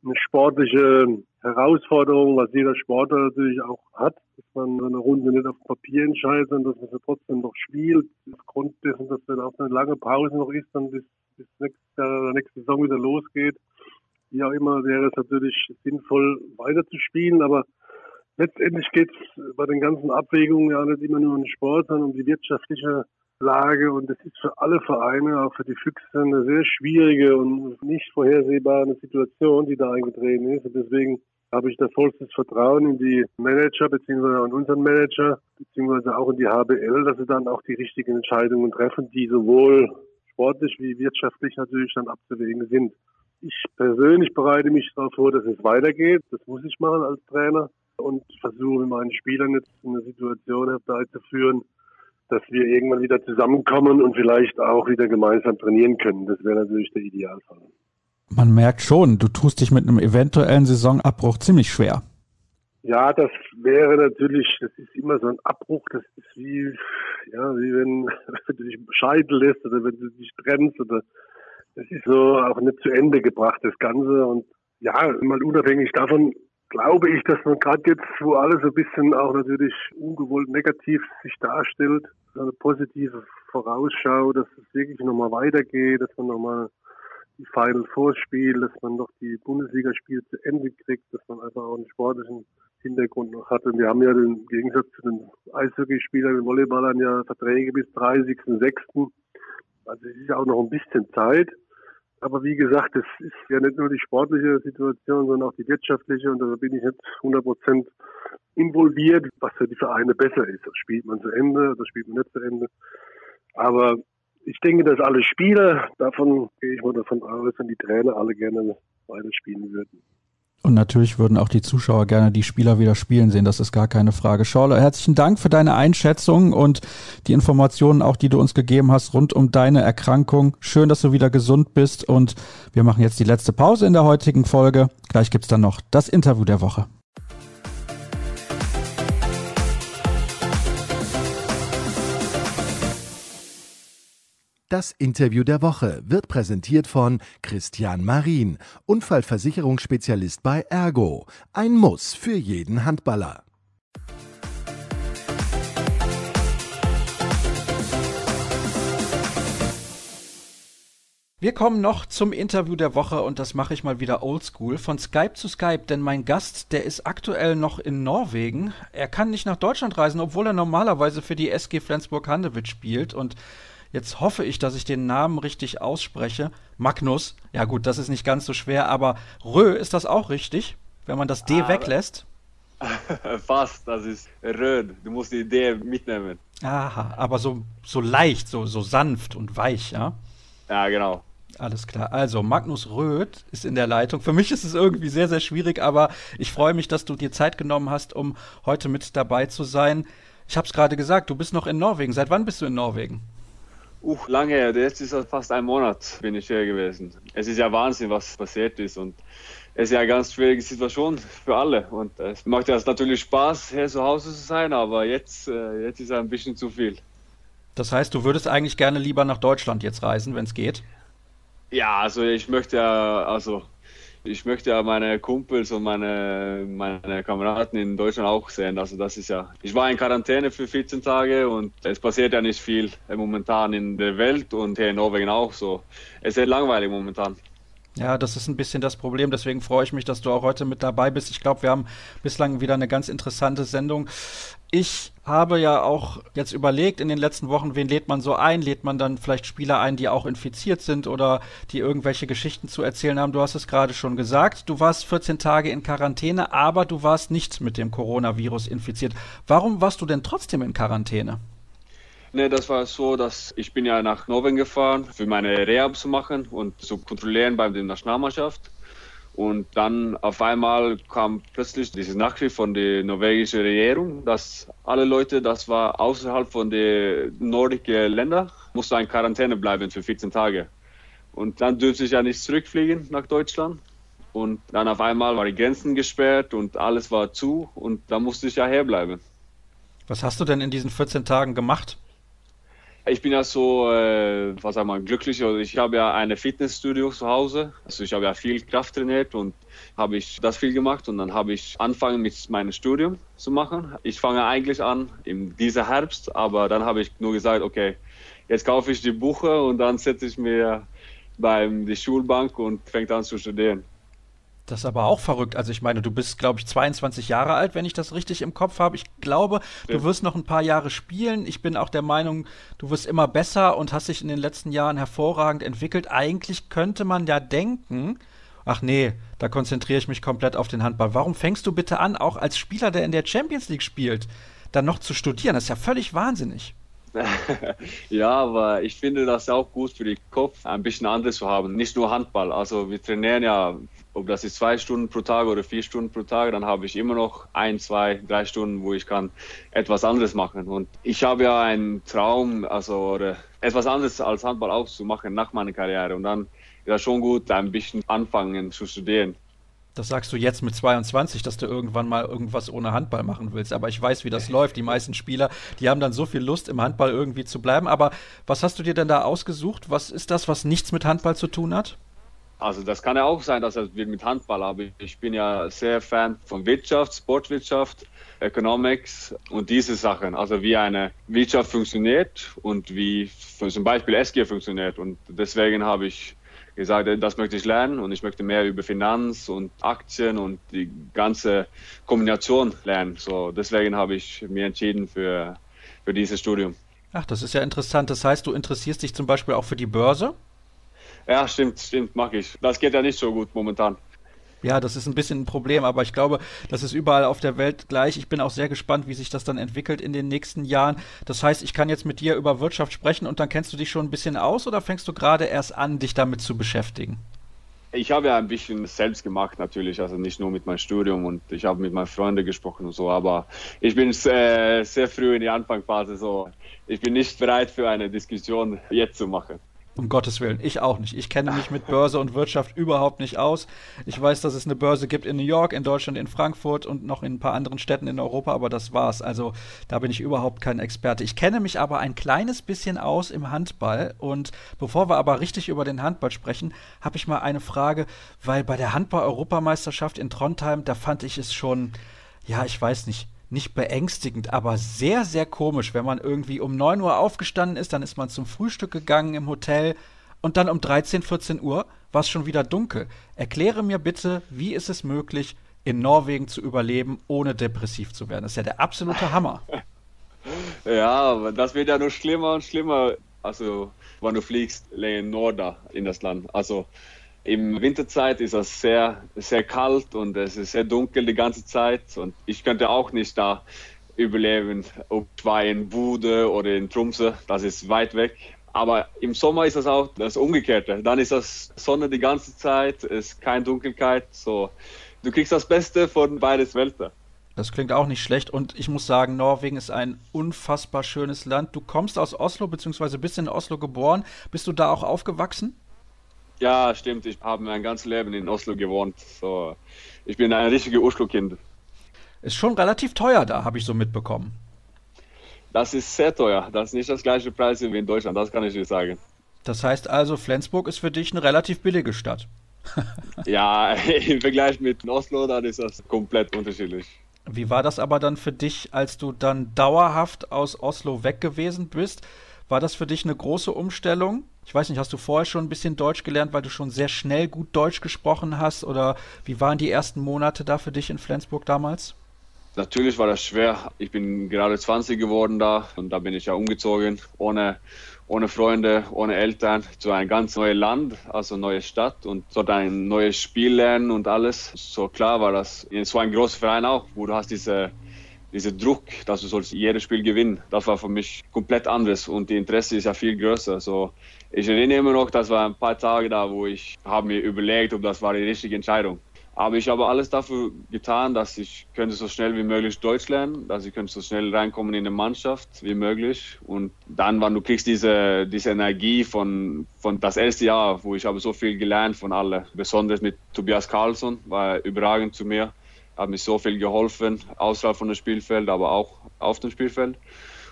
eine sportliche Herausforderung, was jeder Sportler natürlich auch hat, dass man eine Runde nicht auf Papier entscheidet, sondern dass man sie trotzdem noch spielt. Aufgrund dessen, dass dann auch eine lange Pause noch ist, dann bis, bis nächste, nächste Saison wieder losgeht. Wie auch immer wäre es natürlich sinnvoll, weiter zu spielen, aber letztendlich geht es bei den ganzen Abwägungen ja nicht immer nur um den Sport, sondern um die wirtschaftliche Lage und es ist für alle Vereine, auch für die Füchse, eine sehr schwierige und nicht vorhersehbare Situation, die da eingetreten ist. Und deswegen habe ich da vollstes Vertrauen in die Manager beziehungsweise in unseren Manager beziehungsweise auch in die HBL, dass sie dann auch die richtigen Entscheidungen treffen, die sowohl sportlich wie wirtschaftlich natürlich dann abzuwägen sind. Ich persönlich bereite mich darauf vor, dass es weitergeht. Das muss ich machen als Trainer und versuche mit meinen Spielern jetzt eine Situation herbeizuführen, dass wir irgendwann wieder zusammenkommen und vielleicht auch wieder gemeinsam trainieren können. Das wäre natürlich der Idealfall. Man merkt schon, du tust dich mit einem eventuellen Saisonabbruch ziemlich schwer. Ja, das wäre natürlich, das ist immer so ein Abbruch, das ist wie, ja, wie wenn, wenn du dich scheiden lässt oder wenn du dich trennst oder das ist so auch nicht zu Ende gebracht, das Ganze. Und ja, mal unabhängig davon glaube ich, dass man gerade jetzt, wo alles so ein bisschen auch natürlich ungewollt negativ sich darstellt, eine positive Vorausschau, dass es wirklich nochmal weitergeht, dass man nochmal die Final Four spielt, dass man noch die Bundesligaspiele zu Ende kriegt, dass man einfach auch einen sportlichen Hintergrund noch hat. Und wir haben ja im Gegensatz zu den Eishockeyspielern, den Volleyballern ja Verträge bis 30.06. Also es ist auch noch ein bisschen Zeit. Aber wie gesagt, es ist ja nicht nur die sportliche Situation, sondern auch die wirtschaftliche. Und da bin ich nicht 100 Prozent involviert, was für die Vereine besser ist. Das spielt man zu Ende, das spielt man nicht zu Ende. Aber ich denke, dass alle Spieler, davon gehe ich mal davon aus, wenn die Trainer alle gerne weiter spielen würden. Und natürlich würden auch die Zuschauer gerne die Spieler wieder spielen sehen, das ist gar keine Frage. Schorle, herzlichen Dank für deine Einschätzung und die Informationen auch, die du uns gegeben hast rund um deine Erkrankung. Schön, dass du wieder gesund bist und wir machen jetzt die letzte Pause in der heutigen Folge. Gleich gibt's dann noch das Interview der Woche. Das Interview der Woche wird präsentiert von Christian Marin, Unfallversicherungsspezialist bei Ergo. Ein Muss für jeden Handballer. Wir kommen noch zum Interview der Woche und das mache ich mal wieder oldschool von Skype zu Skype, denn mein Gast, der ist aktuell noch in Norwegen. Er kann nicht nach Deutschland reisen, obwohl er normalerweise für die SG Flensburg-Handewitt spielt und Jetzt hoffe ich, dass ich den Namen richtig ausspreche. Magnus. Ja gut, das ist nicht ganz so schwer, aber Rö, ist das auch richtig, wenn man das D ah, weglässt? Fast, das ist Röd. Du musst die D mitnehmen. Aha, aber so, so leicht, so, so sanft und weich, ja? Ja, genau. Alles klar. Also, Magnus Röth ist in der Leitung. Für mich ist es irgendwie sehr, sehr schwierig, aber ich freue mich, dass du dir Zeit genommen hast, um heute mit dabei zu sein. Ich habe es gerade gesagt, du bist noch in Norwegen. Seit wann bist du in Norwegen? Uh, lange her. Jetzt ist fast ein Monat bin ich hier gewesen. Es ist ja Wahnsinn, was passiert ist und es ist ja eine ganz schwierige Situation für alle und es macht ja natürlich Spaß, hier zu Hause zu sein, aber jetzt, äh, jetzt ist es ein bisschen zu viel. Das heißt, du würdest eigentlich gerne lieber nach Deutschland jetzt reisen, wenn es geht? Ja, also ich möchte ja, also ich möchte ja meine Kumpels und meine, meine Kameraden in Deutschland auch sehen. Also das ist ja, ich war in Quarantäne für 14 Tage und es passiert ja nicht viel momentan in der Welt und hier in Norwegen auch so. Es ist sehr langweilig momentan. Ja, das ist ein bisschen das Problem. Deswegen freue ich mich, dass du auch heute mit dabei bist. Ich glaube, wir haben bislang wieder eine ganz interessante Sendung. Ich habe ja auch jetzt überlegt in den letzten Wochen, wen lädt man so ein? Lädt man dann vielleicht Spieler ein, die auch infiziert sind oder die irgendwelche Geschichten zu erzählen haben? Du hast es gerade schon gesagt. Du warst 14 Tage in Quarantäne, aber du warst nicht mit dem Coronavirus infiziert. Warum warst du denn trotzdem in Quarantäne? Ne, das war so, dass ich bin ja nach Norwegen gefahren, für meine Rehab zu machen und zu kontrollieren bei der Nationalmannschaft. Und dann auf einmal kam plötzlich diese Nachricht von der norwegischen Regierung, dass alle Leute, das war außerhalb von den nordischen Ländern, mussten in Quarantäne bleiben für 14 Tage. Und dann dürfte ich ja nicht zurückfliegen nach Deutschland. Und dann auf einmal waren die Grenzen gesperrt und alles war zu und da musste ich ja herbleiben. Was hast du denn in diesen 14 Tagen gemacht? Ich bin ja so, äh, was sag mal, glücklich. Also ich habe ja eine Fitnessstudio zu Hause. Also ich habe ja viel Kraft trainiert und habe ich das viel gemacht und dann habe ich angefangen mit meinem Studium zu machen. Ich fange eigentlich an in dieser Herbst, aber dann habe ich nur gesagt, okay, jetzt kaufe ich die Buche und dann setze ich mir beim die Schulbank und fängt an zu studieren. Das ist aber auch verrückt. Also ich meine, du bist, glaube ich, 22 Jahre alt, wenn ich das richtig im Kopf habe. Ich glaube, ja. du wirst noch ein paar Jahre spielen. Ich bin auch der Meinung, du wirst immer besser und hast dich in den letzten Jahren hervorragend entwickelt. Eigentlich könnte man ja denken, ach nee, da konzentriere ich mich komplett auf den Handball. Warum fängst du bitte an, auch als Spieler, der in der Champions League spielt, dann noch zu studieren? Das ist ja völlig wahnsinnig. ja, aber ich finde das auch gut für den Kopf, ein bisschen anderes zu haben. Nicht nur Handball. Also wir trainieren ja ob das ist zwei Stunden pro Tag oder vier Stunden pro Tag, dann habe ich immer noch ein, zwei, drei Stunden, wo ich kann etwas anderes machen. Und ich habe ja einen Traum, also oder etwas anderes als Handball auch zu machen nach meiner Karriere. Und dann ist das schon gut, ein bisschen anfangen zu studieren. Das sagst du jetzt mit 22, dass du irgendwann mal irgendwas ohne Handball machen willst. Aber ich weiß, wie das läuft. Die meisten Spieler, die haben dann so viel Lust, im Handball irgendwie zu bleiben. Aber was hast du dir denn da ausgesucht? Was ist das, was nichts mit Handball zu tun hat? Also das kann ja auch sein, dass es wird mit Handball, aber ich bin ja sehr Fan von Wirtschaft, Sportwirtschaft, Economics und diese Sachen. Also wie eine Wirtschaft funktioniert und wie zum Beispiel SG funktioniert. Und deswegen habe ich gesagt, das möchte ich lernen und ich möchte mehr über Finanz und Aktien und die ganze Kombination lernen. So deswegen habe ich mich entschieden für, für dieses Studium. Ach, das ist ja interessant. Das heißt, du interessierst dich zum Beispiel auch für die Börse? Ja, stimmt, stimmt, mag ich. Das geht ja nicht so gut momentan. Ja, das ist ein bisschen ein Problem, aber ich glaube, das ist überall auf der Welt gleich. Ich bin auch sehr gespannt, wie sich das dann entwickelt in den nächsten Jahren. Das heißt, ich kann jetzt mit dir über Wirtschaft sprechen und dann kennst du dich schon ein bisschen aus oder fängst du gerade erst an, dich damit zu beschäftigen? Ich habe ja ein bisschen selbst gemacht natürlich, also nicht nur mit meinem Studium und ich habe mit meinen Freunden gesprochen und so, aber ich bin sehr, sehr früh in die Anfangsphase so. Ich bin nicht bereit für eine Diskussion jetzt zu machen. Um Gottes Willen, ich auch nicht. Ich kenne mich mit Börse und Wirtschaft überhaupt nicht aus. Ich weiß, dass es eine Börse gibt in New York, in Deutschland, in Frankfurt und noch in ein paar anderen Städten in Europa, aber das war's. Also da bin ich überhaupt kein Experte. Ich kenne mich aber ein kleines bisschen aus im Handball. Und bevor wir aber richtig über den Handball sprechen, habe ich mal eine Frage, weil bei der Handball-Europameisterschaft in Trondheim, da fand ich es schon, ja, ich weiß nicht, nicht beängstigend, aber sehr, sehr komisch, wenn man irgendwie um 9 Uhr aufgestanden ist, dann ist man zum Frühstück gegangen im Hotel und dann um 13, 14 Uhr war es schon wieder dunkel. Erkläre mir bitte, wie ist es möglich, in Norwegen zu überleben, ohne depressiv zu werden? Das ist ja der absolute Hammer. Ja, das wird ja nur schlimmer und schlimmer. Also, wenn du fliegst, in Norden in das Land. Also, im Winterzeit ist es sehr, sehr kalt und es ist sehr dunkel die ganze Zeit und ich könnte auch nicht da überleben, ob ich war in Bude oder in Trumse, das ist weit weg. Aber im Sommer ist das auch das Umgekehrte. Dann ist das Sonne die ganze Zeit, es ist keine Dunkelheit. So, du kriegst das Beste von beides Welten. Das klingt auch nicht schlecht und ich muss sagen, Norwegen ist ein unfassbar schönes Land. Du kommst aus Oslo bzw. bist in Oslo geboren. Bist du da auch aufgewachsen? Ja, stimmt. Ich habe mein ganzes Leben in Oslo gewohnt. So, ich bin ein richtiges Oslo-Kind. Ist schon relativ teuer da, habe ich so mitbekommen. Das ist sehr teuer. Das ist nicht das gleiche Preis wie in Deutschland, das kann ich dir sagen. Das heißt also, Flensburg ist für dich eine relativ billige Stadt. ja, im Vergleich mit Oslo, dann ist das komplett unterschiedlich. Wie war das aber dann für dich, als du dann dauerhaft aus Oslo weg gewesen bist? War das für dich eine große Umstellung? Ich weiß nicht, hast du vorher schon ein bisschen Deutsch gelernt, weil du schon sehr schnell gut Deutsch gesprochen hast? Oder wie waren die ersten Monate da für dich in Flensburg damals? Natürlich war das schwer. Ich bin gerade 20 geworden da und da bin ich ja umgezogen, ohne, ohne Freunde, ohne Eltern, zu einem ganz neuen Land, also neue Stadt und dort ein neues Spiel lernen und alles. So klar war das in so einem großen Verein auch, wo du hast diese dieser Druck, dass du sollst jedes Spiel gewinnen, das war für mich komplett anders und die Interesse ist ja viel größer. So, ich erinnere immer noch, das war ein paar Tage da, wo ich habe mir überlegt, ob das war die richtige Entscheidung. Aber ich habe alles dafür getan, dass ich könnte so schnell wie möglich Deutsch lernen, dass ich könnte so schnell reinkommen in die Mannschaft wie möglich. Und dann, wenn du kriegst diese, diese Energie von, von das erste Jahr, wo ich habe so viel gelernt von allen, besonders mit Tobias Karlsson, war er überragend zu mir, hat mir so viel geholfen, außerhalb von dem Spielfeld, aber auch auf dem Spielfeld.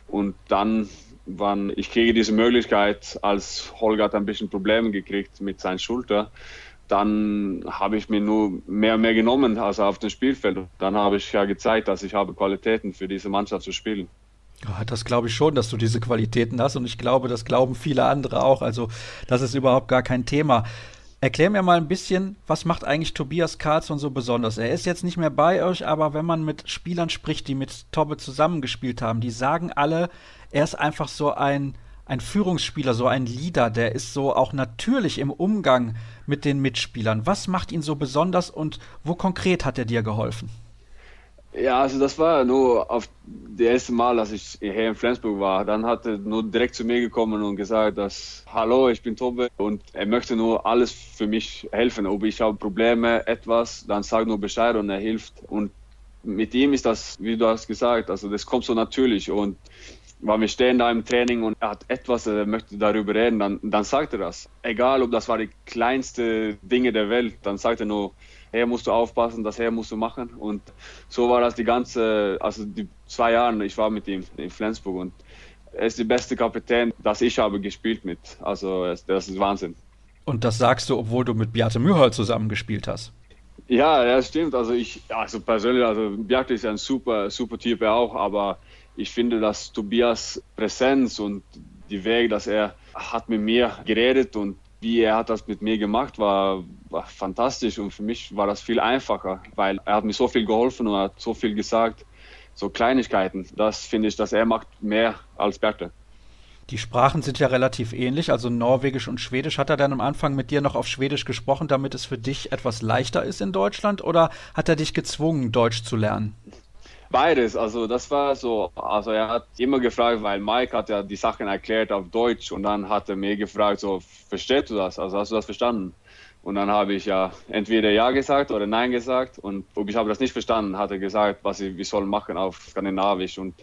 Und dann, wann ich kriege diese Möglichkeit, als Holger hat ein bisschen Probleme gekriegt mit seiner Schulter, dann habe ich mir nur mehr und mehr genommen als auf dem Spielfeld. Dann habe ich ja gezeigt, dass ich habe Qualitäten für diese Mannschaft zu spielen. Das glaube ich schon, dass du diese Qualitäten hast und ich glaube, das glauben viele andere auch. Also das ist überhaupt gar kein Thema. Erklär mir mal ein bisschen, was macht eigentlich Tobias Karlsson so besonders? Er ist jetzt nicht mehr bei euch, aber wenn man mit Spielern spricht, die mit Tobbe zusammengespielt haben, die sagen alle, er ist einfach so ein ein Führungsspieler, so ein Leader, der ist so auch natürlich im Umgang mit den Mitspielern. Was macht ihn so besonders und wo konkret hat er dir geholfen? Ja, also das war nur auf das erste Mal, dass ich hier in Flensburg war. Dann hat er nur direkt zu mir gekommen und gesagt, dass Hallo, ich bin Tobe und er möchte nur alles für mich helfen. Ob ich habe Probleme, etwas, dann sag nur Bescheid und er hilft. Und mit ihm ist das, wie du hast gesagt, also das kommt so natürlich und weil wir stehen da im Training und er hat etwas, er möchte darüber reden, dann, dann sagt er das. Egal, ob das war die kleinste Dinge der Welt, dann sagt er nur, hey, musst du aufpassen, das her musst du machen. Und so war das die ganze, also die zwei Jahre, ich war mit ihm in Flensburg und er ist der beste Kapitän, das ich habe gespielt mit. Also das ist Wahnsinn. Und das sagst du, obwohl du mit Beate Mührhold zusammengespielt hast. Ja, ja, stimmt. Also ich, also persönlich, also Beate ist ein super, super Typ auch, aber ich finde, dass Tobias Präsenz und die Weg, dass er hat mit mir geredet und wie er hat das mit mir gemacht, war, war fantastisch und für mich war das viel einfacher, weil er hat mir so viel geholfen und hat so viel gesagt, so Kleinigkeiten. Das finde ich, dass er macht mehr als Berthe. Die Sprachen sind ja relativ ähnlich, also Norwegisch und Schwedisch. Hat er dann am Anfang mit dir noch auf Schwedisch gesprochen, damit es für dich etwas leichter ist in Deutschland, oder hat er dich gezwungen, Deutsch zu lernen? Beides, also das war so, also er hat immer gefragt, weil Mike hat ja die Sachen erklärt auf Deutsch und dann hat er mir gefragt, so, verstehst du das? Also hast du das verstanden? Und dann habe ich ja entweder Ja gesagt oder Nein gesagt und ob ich habe das nicht verstanden, hat er gesagt, was ich, wir sollen machen auf Skandinavisch und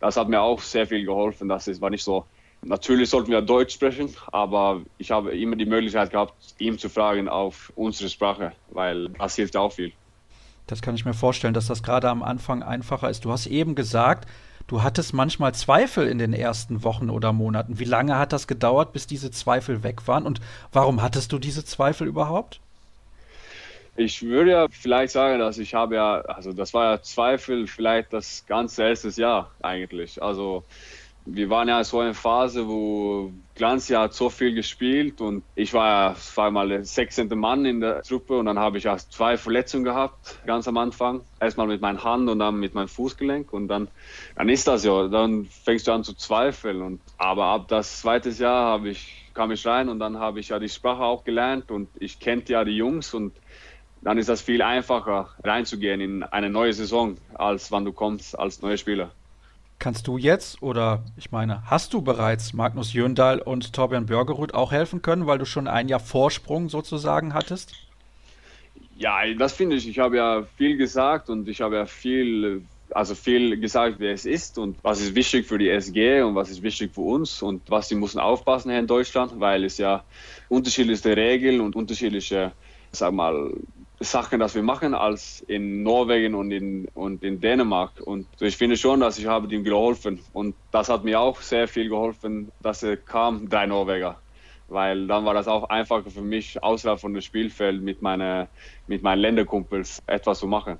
das hat mir auch sehr viel geholfen, das ist, war nicht so, natürlich sollten wir Deutsch sprechen, aber ich habe immer die Möglichkeit gehabt, ihm zu fragen auf unsere Sprache, weil das hilft auch viel. Das kann ich mir vorstellen, dass das gerade am Anfang einfacher ist. Du hast eben gesagt, du hattest manchmal Zweifel in den ersten Wochen oder Monaten. Wie lange hat das gedauert, bis diese Zweifel weg waren? Und warum hattest du diese Zweifel überhaupt? Ich würde ja vielleicht sagen, dass ich habe ja, also das war ja Zweifel vielleicht das ganze erste Jahr eigentlich. Also wir waren ja so in einer Phase, wo Glanzia hat so viel gespielt und ich war ja war mal der 16. Mann in der Truppe und dann habe ich ja zwei Verletzungen gehabt, ganz am Anfang. Erstmal mit meiner Hand und dann mit meinem Fußgelenk und dann, dann ist das ja, dann fängst du an zu zweifeln. Und, aber ab das zweite Jahr habe ich, kam ich rein und dann habe ich ja die Sprache auch gelernt und ich kannte ja die Jungs und dann ist das viel einfacher reinzugehen in eine neue Saison, als wenn du kommst als neuer Spieler. Kannst du jetzt oder ich meine, hast du bereits Magnus Jöndal und Torbjörn Börgerud auch helfen können, weil du schon ein Jahr Vorsprung sozusagen hattest? Ja, das finde ich. Ich habe ja viel gesagt und ich habe ja viel, also viel gesagt, wer es ist und was ist wichtig für die SG und was ist wichtig für uns und was sie müssen aufpassen hier in Deutschland, weil es ja unterschiedliche Regeln und unterschiedliche, sag mal, Sachen, dass wir machen, als in Norwegen und in, und in Dänemark. Und ich finde schon, dass ich habe ihm geholfen. Und das hat mir auch sehr viel geholfen, dass er kam, drei Norweger. Weil dann war das auch einfacher für mich, außerhalb von dem Spielfeld mit, meine, mit meinen Länderkumpels etwas zu machen.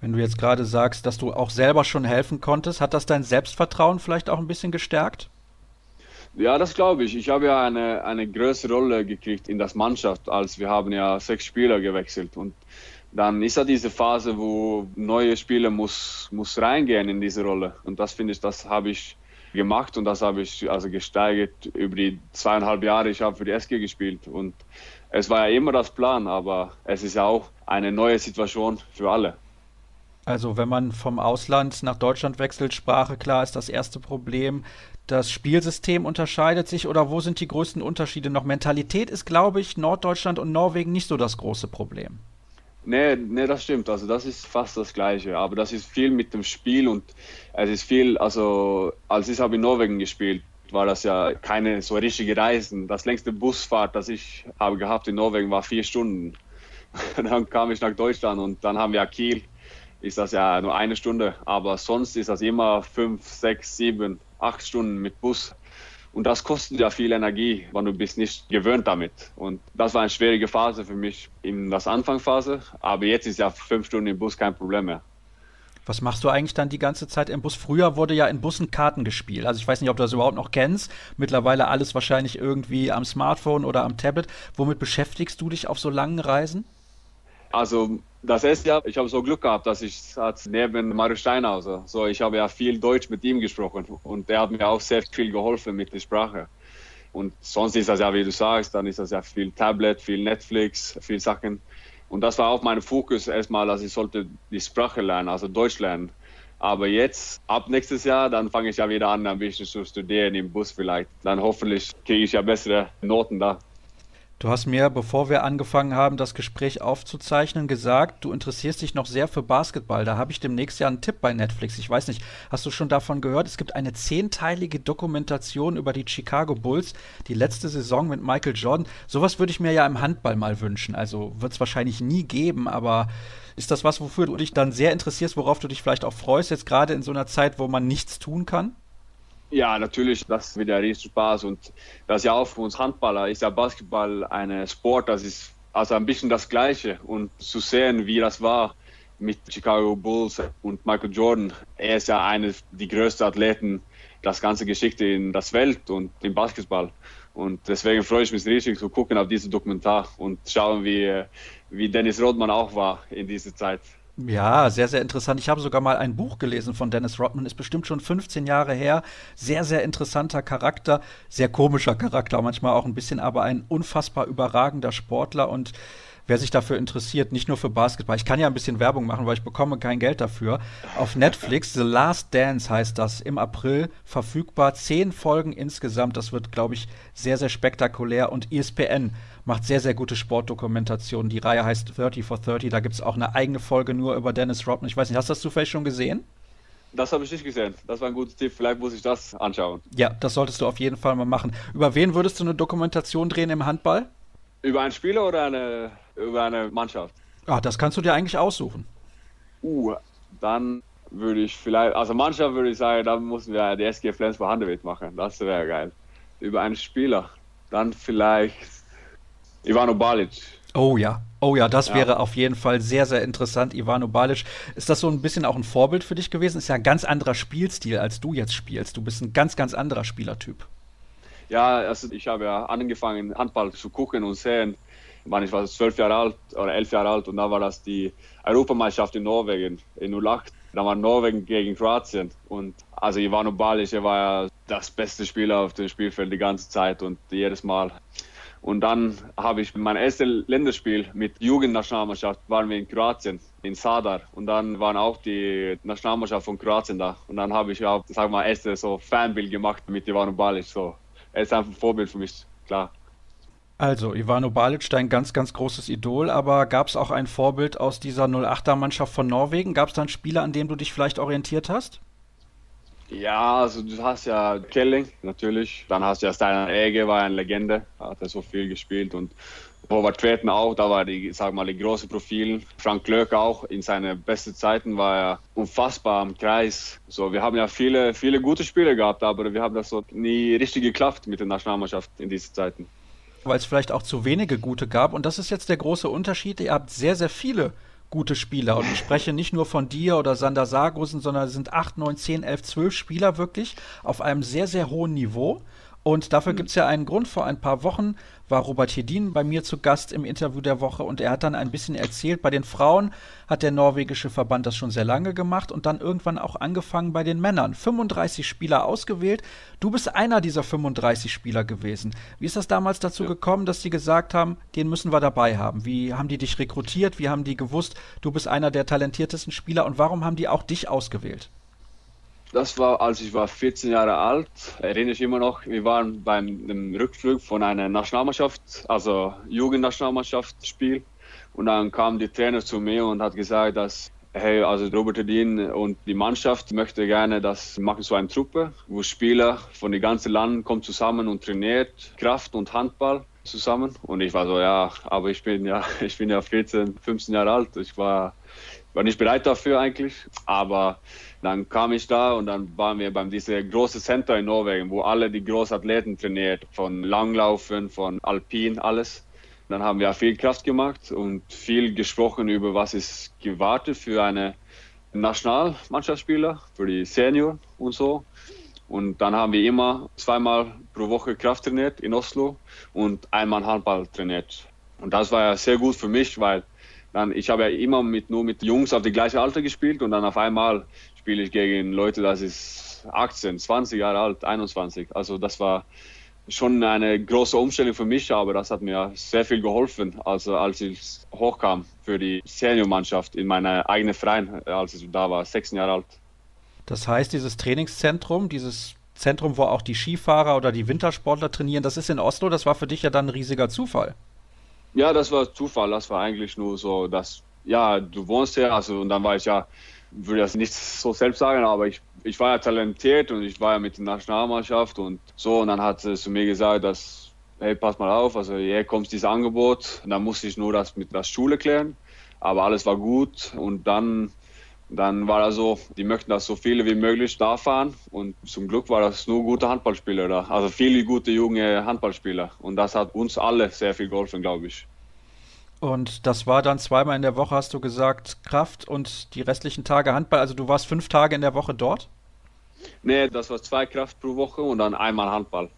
Wenn du jetzt gerade sagst, dass du auch selber schon helfen konntest, hat das dein Selbstvertrauen vielleicht auch ein bisschen gestärkt? Ja, das glaube ich. Ich habe ja eine, eine größere Rolle gekriegt in das Mannschaft, als wir haben ja sechs Spieler gewechselt und dann ist ja diese Phase, wo neue Spieler muss, muss reingehen in diese Rolle. Und das finde ich, das habe ich gemacht und das habe ich also gesteigert über die zweieinhalb Jahre. Ich habe für die SG gespielt und es war ja immer das Plan, aber es ist ja auch eine neue Situation für alle. Also wenn man vom Ausland nach Deutschland wechselt, Sprache klar ist das erste Problem das Spielsystem unterscheidet sich oder wo sind die größten Unterschiede noch? Mentalität ist, glaube ich, Norddeutschland und Norwegen nicht so das große Problem. Nee, nee, das stimmt. Also das ist fast das Gleiche. Aber das ist viel mit dem Spiel und es ist viel, also als ich habe in Norwegen gespielt, war das ja keine so richtige Reisen. Das längste Busfahrt, das ich habe gehabt in Norwegen, war vier Stunden. dann kam ich nach Deutschland und dann haben wir Kiel. Ist das ja nur eine Stunde, aber sonst ist das immer fünf, sechs, sieben, acht Stunden mit Bus. Und das kostet ja viel Energie, wenn du bist nicht gewöhnt damit. Und das war eine schwierige Phase für mich in der Anfangsphase. Aber jetzt ist ja fünf Stunden im Bus kein Problem mehr. Was machst du eigentlich dann die ganze Zeit im Bus? Früher wurde ja in Bussen Karten gespielt. Also ich weiß nicht, ob du das überhaupt noch kennst. Mittlerweile alles wahrscheinlich irgendwie am Smartphone oder am Tablet. Womit beschäftigst du dich auf so langen Reisen? Also das erste Jahr, ich habe so Glück gehabt, dass ich neben Mario Steinhauser, so ich habe ja viel Deutsch mit ihm gesprochen und der hat mir auch sehr viel geholfen mit der Sprache. Und sonst ist das ja, wie du sagst, dann ist das ja viel Tablet, viel Netflix, viel Sachen. Und das war auch mein Fokus erstmal, dass ich sollte die Sprache lernen, also Deutsch lernen. Aber jetzt, ab nächstes Jahr, dann fange ich ja wieder an, ein bisschen zu studieren im Bus vielleicht. Dann hoffentlich kriege ich ja bessere Noten da. Du hast mir, bevor wir angefangen haben, das Gespräch aufzuzeichnen, gesagt, du interessierst dich noch sehr für Basketball. Da habe ich demnächst ja einen Tipp bei Netflix. Ich weiß nicht, hast du schon davon gehört? Es gibt eine zehnteilige Dokumentation über die Chicago Bulls, die letzte Saison mit Michael Jordan. Sowas würde ich mir ja im Handball mal wünschen. Also wird es wahrscheinlich nie geben, aber ist das was, wofür du dich dann sehr interessierst, worauf du dich vielleicht auch freust, jetzt gerade in so einer Zeit, wo man nichts tun kann? Ja, natürlich, das wird ja riesen Spaß und das ja auch für uns Handballer ist ja Basketball ein Sport, das ist also ein bisschen das Gleiche und zu sehen, wie das war mit Chicago Bulls und Michael Jordan. Er ist ja einer der größten Athleten, das ganze Geschichte in das Welt und im Basketball. Und deswegen freue ich mich riesig zu gucken auf diese Dokumentar und schauen, wie, wie Dennis Rodman auch war in dieser Zeit. Ja, sehr, sehr interessant. Ich habe sogar mal ein Buch gelesen von Dennis Rodman, ist bestimmt schon 15 Jahre her. Sehr, sehr interessanter Charakter, sehr komischer Charakter manchmal auch ein bisschen, aber ein unfassbar überragender Sportler und wer sich dafür interessiert, nicht nur für Basketball. Ich kann ja ein bisschen Werbung machen, weil ich bekomme kein Geld dafür. Auf Netflix, The Last Dance heißt das, im April verfügbar. Zehn Folgen insgesamt. Das wird, glaube ich, sehr, sehr spektakulär. Und ESPN macht sehr, sehr gute Sportdokumentationen. Die Reihe heißt 30 for 30. Da gibt es auch eine eigene Folge nur über Dennis Rodman. Ich weiß nicht, hast du das zufällig schon gesehen? Das habe ich nicht gesehen. Das war ein guter Tipp. Vielleicht muss ich das anschauen. Ja, das solltest du auf jeden Fall mal machen. Über wen würdest du eine Dokumentation drehen im Handball? Über einen Spieler oder eine, über eine Mannschaft? Ah, das kannst du dir eigentlich aussuchen. Uh, dann würde ich vielleicht, also Mannschaft würde ich sagen, da müssen wir die SG Flensburg Handewitt machen. Das wäre geil. Über einen Spieler. Dann vielleicht Ivano Balic. Oh ja. Oh ja, das ja. wäre auf jeden Fall sehr, sehr interessant. Ivano Balic. Ist das so ein bisschen auch ein Vorbild für dich gewesen? Ist ja ein ganz anderer Spielstil, als du jetzt spielst. Du bist ein ganz, ganz anderer Spielertyp. Ja, also ich habe ja angefangen, Handball zu gucken und sehen. Ich war zwölf Jahre alt oder elf Jahre alt und da war das die Europameisterschaft in Norwegen in 08. Da war Norwegen gegen Kroatien und also Ivano Balic, er war ja das beste Spieler auf dem Spielfeld die ganze Zeit und jedes Mal. Und dann habe ich mein erstes Länderspiel mit Jugendnationalmannschaft waren wir in Kroatien, in Sadar. Und dann waren auch die Nationalmannschaft von Kroatien da. Und dann habe ich auch, sag mal, erste so Fanbild gemacht mit Ivano Balic. So er ist einfach ein Vorbild für mich, klar. Also, Ivano Balic, dein ganz, ganz großes Idol, aber gab es auch ein Vorbild aus dieser 08er-Mannschaft von Norwegen? Gab es da einen Spieler, an dem du dich vielleicht orientiert hast? Ja, also du hast ja Kelling natürlich, dann hast du ja Steiner Ege, war eine Legende, hat er so viel gespielt und Robert Queten auch, da war die, sag mal, die große Profil. Frank Löck auch, in seinen besten Zeiten war er unfassbar am Kreis. So, wir haben ja viele, viele gute Spiele gehabt, aber wir haben das so nie richtig geklappt mit der Nationalmannschaft in diesen Zeiten. Weil es vielleicht auch zu wenige gute gab und das ist jetzt der große Unterschied. Ihr habt sehr, sehr viele gute Spieler. Und ich spreche nicht nur von dir oder Sander Sargussen, sondern es sind 8, 9, 10, 11, 12 Spieler wirklich auf einem sehr, sehr hohen Niveau. Und dafür mhm. gibt es ja einen Grund. Vor ein paar Wochen war Robert Hedin bei mir zu Gast im Interview der Woche und er hat dann ein bisschen erzählt, bei den Frauen hat der norwegische Verband das schon sehr lange gemacht und dann irgendwann auch angefangen bei den Männern. 35 Spieler ausgewählt. Du bist einer dieser 35 Spieler gewesen. Wie ist das damals dazu gekommen, dass sie gesagt haben, den müssen wir dabei haben? Wie haben die dich rekrutiert? Wie haben die gewusst, du bist einer der talentiertesten Spieler und warum haben die auch dich ausgewählt? Das war, als ich war 14 Jahre alt, erinnere ich immer noch, wir waren beim Rückflug von einer Nationalmannschaft, also Jugendnationalmannschaftsspiel. Und dann kam die Trainer zu mir und hat gesagt, dass hey, also Robert Edin und die Mannschaft möchte gerne, dass wir machen so eine Truppe, wo Spieler von den ganzen Land kommen zusammen und trainiert Kraft und Handball zusammen. Und ich war so, ja, aber ich bin ja, ich bin ja 14, 15 Jahre alt. Ich war, war nicht bereit dafür eigentlich. Aber dann kam ich da und dann waren wir beim diese große Center in Norwegen, wo alle die Großathleten trainiert, von Langlaufen, von Alpin, alles. Dann haben wir viel Kraft gemacht und viel gesprochen über was ist gewartet für eine Nationalmannschaftsspieler, für die Senior und so. Und dann haben wir immer zweimal pro Woche Kraft trainiert in Oslo und einmal Handball trainiert. Und das war ja sehr gut für mich, weil dann ich habe ja immer mit nur mit Jungs auf die gleiche Alter gespielt und dann auf einmal spiele ich gegen Leute, das ist 18, 20 Jahre alt, 21. Also das war schon eine große Umstellung für mich, aber das hat mir sehr viel geholfen, also als ich hochkam für die Seniormannschaft in meiner eigenen Verein, als ich da war, 16 Jahre alt. Das heißt, dieses Trainingszentrum, dieses Zentrum, wo auch die Skifahrer oder die Wintersportler trainieren, das ist in Oslo, das war für dich ja dann ein riesiger Zufall. Ja, das war Zufall, das war eigentlich nur so, dass, ja, du wohnst hier, also und dann war ich ja würde das nicht so selbst sagen, aber ich, ich war ja talentiert und ich war ja mit der Nationalmannschaft und so. Und dann hat sie zu mir gesagt, dass, hey, pass mal auf, also hier kommt dieses Angebot. Und dann musste ich nur das mit der Schule klären. Aber alles war gut. Und dann, dann war das so, die möchten, dass so viele wie möglich da fahren. Und zum Glück war das nur gute Handballspieler da. Also viele gute junge Handballspieler. Und das hat uns alle sehr viel geholfen, glaube ich. Und das war dann zweimal in der Woche, hast du gesagt, Kraft und die restlichen Tage Handball. Also du warst fünf Tage in der Woche dort? Nee, das war zwei Kraft pro Woche und dann einmal Handball.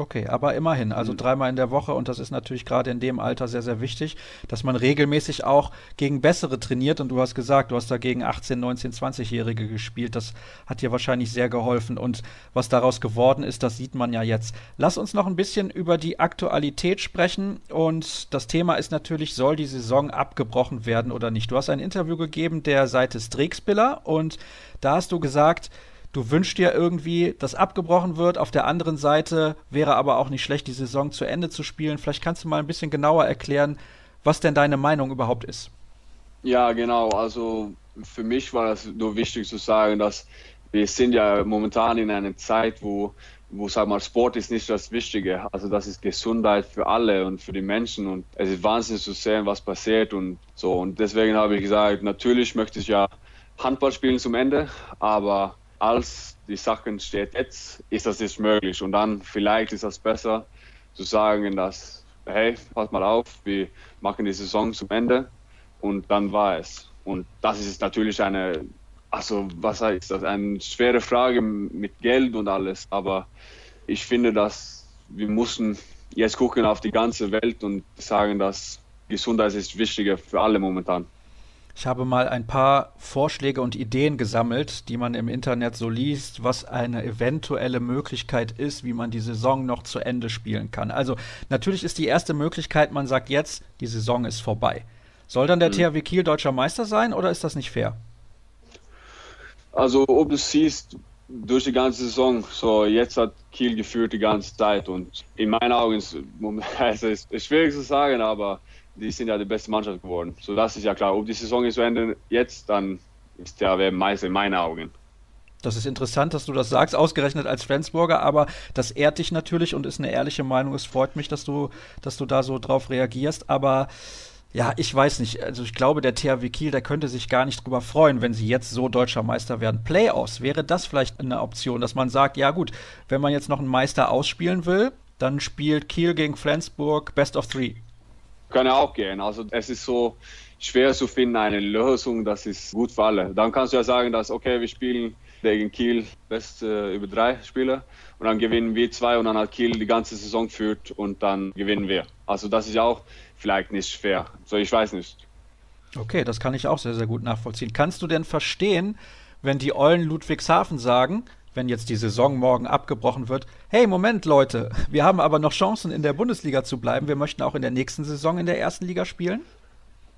Okay, aber immerhin, also mhm. dreimal in der Woche und das ist natürlich gerade in dem Alter sehr, sehr wichtig, dass man regelmäßig auch gegen bessere trainiert und du hast gesagt, du hast da gegen 18, 19, 20-Jährige gespielt, das hat dir wahrscheinlich sehr geholfen und was daraus geworden ist, das sieht man ja jetzt. Lass uns noch ein bisschen über die Aktualität sprechen und das Thema ist natürlich, soll die Saison abgebrochen werden oder nicht? Du hast ein Interview gegeben der Seite Strixbiller und da hast du gesagt, Du wünschst dir irgendwie, dass abgebrochen wird. Auf der anderen Seite wäre aber auch nicht schlecht, die Saison zu Ende zu spielen. Vielleicht kannst du mal ein bisschen genauer erklären, was denn deine Meinung überhaupt ist. Ja, genau. Also für mich war das nur wichtig zu sagen, dass wir sind ja momentan in einer Zeit, wo, wo sag mal, Sport ist nicht das Wichtige. Also das ist Gesundheit für alle und für die Menschen und es ist wahnsinnig zu sehen, was passiert und so. Und deswegen habe ich gesagt, natürlich möchte ich ja Handball spielen zum Ende, aber als die Sachen steht jetzt, ist das nicht möglich. Und dann vielleicht ist das besser zu sagen, dass, hey, pass mal auf, wir machen die Saison zum Ende und dann war es. Und das ist natürlich eine, also was heißt das, eine schwere Frage mit Geld und alles, aber ich finde, dass wir müssen jetzt gucken auf die ganze Welt und sagen, dass Gesundheit ist wichtiger für alle momentan. Ich habe mal ein paar Vorschläge und Ideen gesammelt, die man im Internet so liest, was eine eventuelle Möglichkeit ist, wie man die Saison noch zu Ende spielen kann. Also natürlich ist die erste Möglichkeit, man sagt jetzt, die Saison ist vorbei. Soll dann der mhm. THW Kiel deutscher Meister sein oder ist das nicht fair? Also ob du siehst, durch die ganze Saison, so jetzt hat Kiel geführt die ganze Zeit und in meinen Augen ist es ist schwierig zu sagen, aber die sind ja die beste Mannschaft geworden. So das ist ja klar. Ob die Saison ist zu Ende jetzt, dann ist der wer Meister in meinen Augen. Das ist interessant, dass du das sagst, ausgerechnet als Flensburger, aber das ehrt dich natürlich und ist eine ehrliche Meinung. Es freut mich, dass du, dass du da so drauf reagierst, aber ja, ich weiß nicht. Also ich glaube, der THW Kiel, der könnte sich gar nicht drüber freuen, wenn sie jetzt so deutscher Meister werden. Playoffs, wäre das vielleicht eine Option, dass man sagt, ja gut, wenn man jetzt noch einen Meister ausspielen will, dann spielt Kiel gegen Flensburg Best of Three. Kann ja auch gehen. Also es ist so schwer zu finden, eine Lösung, das ist gut für alle. Dann kannst du ja sagen, dass, okay, wir spielen gegen Kiel best äh, über drei Spieler und dann gewinnen wir zwei und dann hat Kiel die ganze Saison führt und dann gewinnen wir. Also das ist ja auch vielleicht nicht schwer. So, ich weiß nicht. Okay, das kann ich auch sehr, sehr gut nachvollziehen. Kannst du denn verstehen, wenn die Eulen Ludwigshafen sagen, wenn jetzt die Saison morgen abgebrochen wird, hey, Moment, Leute, wir haben aber noch Chancen, in der Bundesliga zu bleiben. Wir möchten auch in der nächsten Saison in der ersten Liga spielen?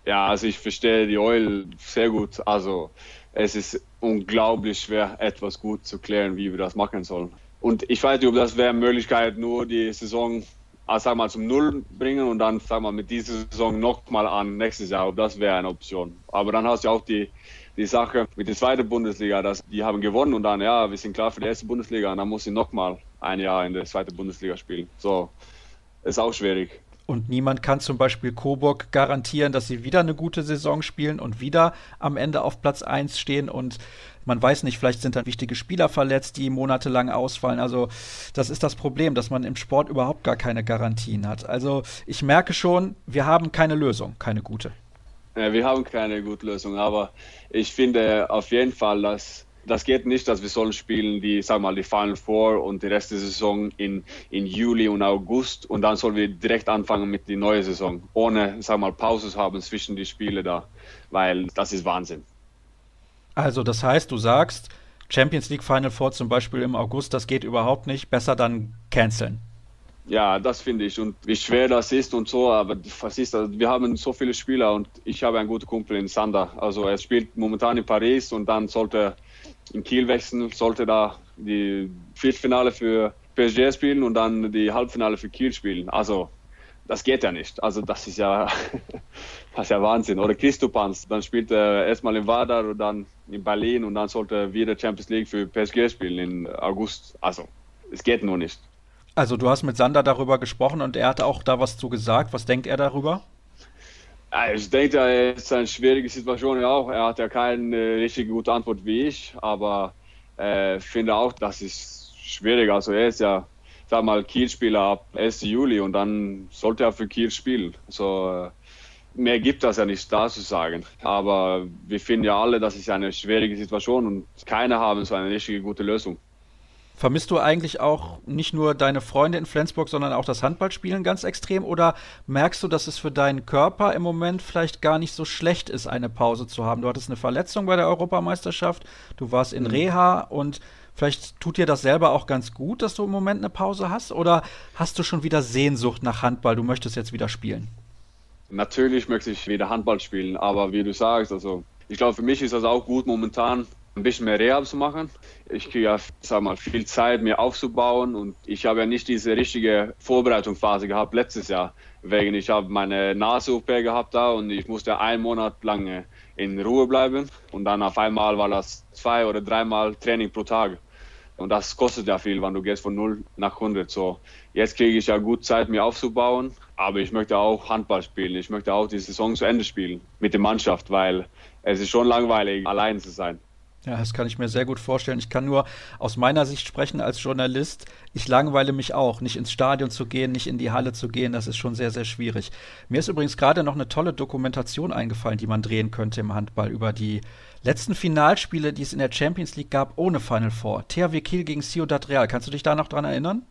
Ja, also ich verstehe die Eul sehr gut. Also es ist unglaublich schwer, etwas gut zu klären, wie wir das machen sollen. Und ich weiß nicht, ob das wäre Möglichkeit, nur die Saison also sag mal, zum Null bringen und dann, sag mal, mit dieser Saison nochmal an nächstes Jahr. Das wäre eine Option. Aber dann hast du auch die, die Sache mit der zweiten Bundesliga, dass die haben gewonnen und dann, ja, wir sind klar für die erste Bundesliga und dann muss ich nochmal ein Jahr in der zweiten Bundesliga spielen. So, ist auch schwierig. Und niemand kann zum Beispiel Coburg garantieren, dass sie wieder eine gute Saison spielen und wieder am Ende auf Platz 1 stehen. Und man weiß nicht, vielleicht sind dann wichtige Spieler verletzt, die monatelang ausfallen. Also das ist das Problem, dass man im Sport überhaupt gar keine Garantien hat. Also ich merke schon, wir haben keine Lösung, keine gute. Ja, wir haben keine gute Lösung, aber ich finde auf jeden Fall, dass das geht nicht, dass wir sollen spielen die, sag mal, die Final Four und die Rest der Saison in, in Juli und August und dann sollen wir direkt anfangen mit der neuen Saison, ohne, sag mal, Pauses haben zwischen die Spiele da, weil das ist Wahnsinn. Also das heißt, du sagst, Champions League Final Four zum Beispiel im August, das geht überhaupt nicht, besser dann canceln. Ja, das finde ich. Und wie schwer das ist und so, aber was ist das? Wir haben so viele Spieler und ich habe einen guten Kumpel in Sander. Also er spielt momentan in Paris und dann sollte in Kiel wechseln, sollte da die Viertelfinale für PSG spielen und dann die Halbfinale für Kiel spielen. Also das geht ja nicht. Also das ist ja, das ist ja Wahnsinn. Oder Christopans, dann spielt er erstmal in Vadar und dann in Berlin und dann sollte er wieder Champions League für PSG spielen im August. Also es geht nur nicht. Also du hast mit Sander darüber gesprochen und er hat auch da was zu gesagt. Was denkt er darüber? Ich denke, er ist eine schwierige Situation auch. Er hat ja keine richtig gute Antwort wie ich, aber äh, finde auch, das ist schwierig. Also er ist ja, sag mal, Kiel-Spieler ab 1. Juli und dann sollte er für Kiel spielen. Also äh, mehr gibt das ja nicht da zu sagen. Aber wir finden ja alle, das ist eine schwierige Situation und keiner haben so eine richtige gute Lösung. Vermisst du eigentlich auch nicht nur deine Freunde in Flensburg, sondern auch das Handballspielen ganz extrem? Oder merkst du, dass es für deinen Körper im Moment vielleicht gar nicht so schlecht ist, eine Pause zu haben? Du hattest eine Verletzung bei der Europameisterschaft, du warst in mhm. Reha und vielleicht tut dir das selber auch ganz gut, dass du im Moment eine Pause hast? Oder hast du schon wieder Sehnsucht nach Handball? Du möchtest jetzt wieder spielen? Natürlich möchte ich wieder Handball spielen, aber wie du sagst, also ich glaube, für mich ist das auch gut momentan ein bisschen mehr Rehab zu machen. Ich kriege ja, sag mal, viel Zeit, mir aufzubauen und ich habe ja nicht diese richtige Vorbereitungsphase gehabt letztes Jahr, wegen ich habe meine Nase-OP gehabt da und ich musste einen Monat lang in Ruhe bleiben und dann auf einmal war das zwei oder dreimal Training pro Tag. Und das kostet ja viel, wenn du gehst von 0 nach 100. So, jetzt kriege ich ja gut Zeit, mir aufzubauen, aber ich möchte auch Handball spielen. Ich möchte auch die Saison zu Ende spielen mit der Mannschaft, weil es ist schon langweilig, allein zu sein. Ja, das kann ich mir sehr gut vorstellen. Ich kann nur aus meiner Sicht sprechen als Journalist. Ich langweile mich auch, nicht ins Stadion zu gehen, nicht in die Halle zu gehen. Das ist schon sehr, sehr schwierig. Mir ist übrigens gerade noch eine tolle Dokumentation eingefallen, die man drehen könnte im Handball über die letzten Finalspiele, die es in der Champions League gab, ohne Final Four. THW Kiel gegen Ciudad Real. Kannst du dich da noch dran erinnern?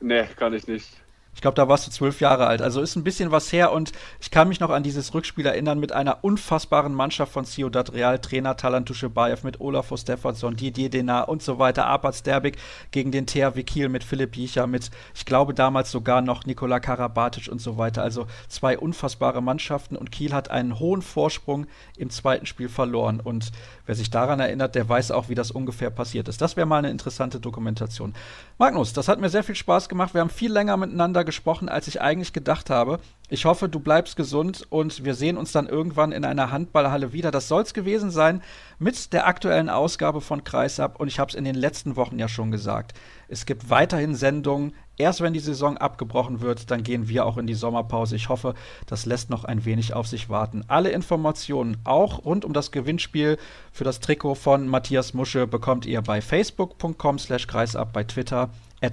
Nee, kann ich nicht. Ich glaube, da warst du zwölf Jahre alt. Also ist ein bisschen was her und ich kann mich noch an dieses Rückspiel erinnern mit einer unfassbaren Mannschaft von Ciudad Real, Trainer Talan Tuschebaev mit Olafur Steffansson, Didier Denar und so weiter, Arpad Sterbik gegen den THW Kiel mit Philipp Jicher, mit, ich glaube, damals sogar noch Nikola Karabatic und so weiter. Also zwei unfassbare Mannschaften und Kiel hat einen hohen Vorsprung im zweiten Spiel verloren und wer sich daran erinnert, der weiß auch, wie das ungefähr passiert ist. Das wäre mal eine interessante Dokumentation. Magnus, das hat mir sehr viel Spaß gemacht. Wir haben viel länger miteinander miteinander gesprochen, als ich eigentlich gedacht habe. Ich hoffe, du bleibst gesund und wir sehen uns dann irgendwann in einer Handballhalle wieder. Das soll es gewesen sein mit der aktuellen Ausgabe von Kreisab. Und ich habe es in den letzten Wochen ja schon gesagt. Es gibt weiterhin Sendungen. Erst wenn die Saison abgebrochen wird, dann gehen wir auch in die Sommerpause. Ich hoffe, das lässt noch ein wenig auf sich warten. Alle Informationen, auch rund um das Gewinnspiel für das Trikot von Matthias Musche, bekommt ihr bei facebook.com slash kreisab, bei Twitter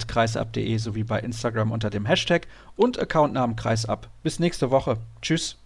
kreisab.de sowie bei Instagram unter dem Hashtag und Accountnamen kreisab. Bis nächste Woche. Tschüss.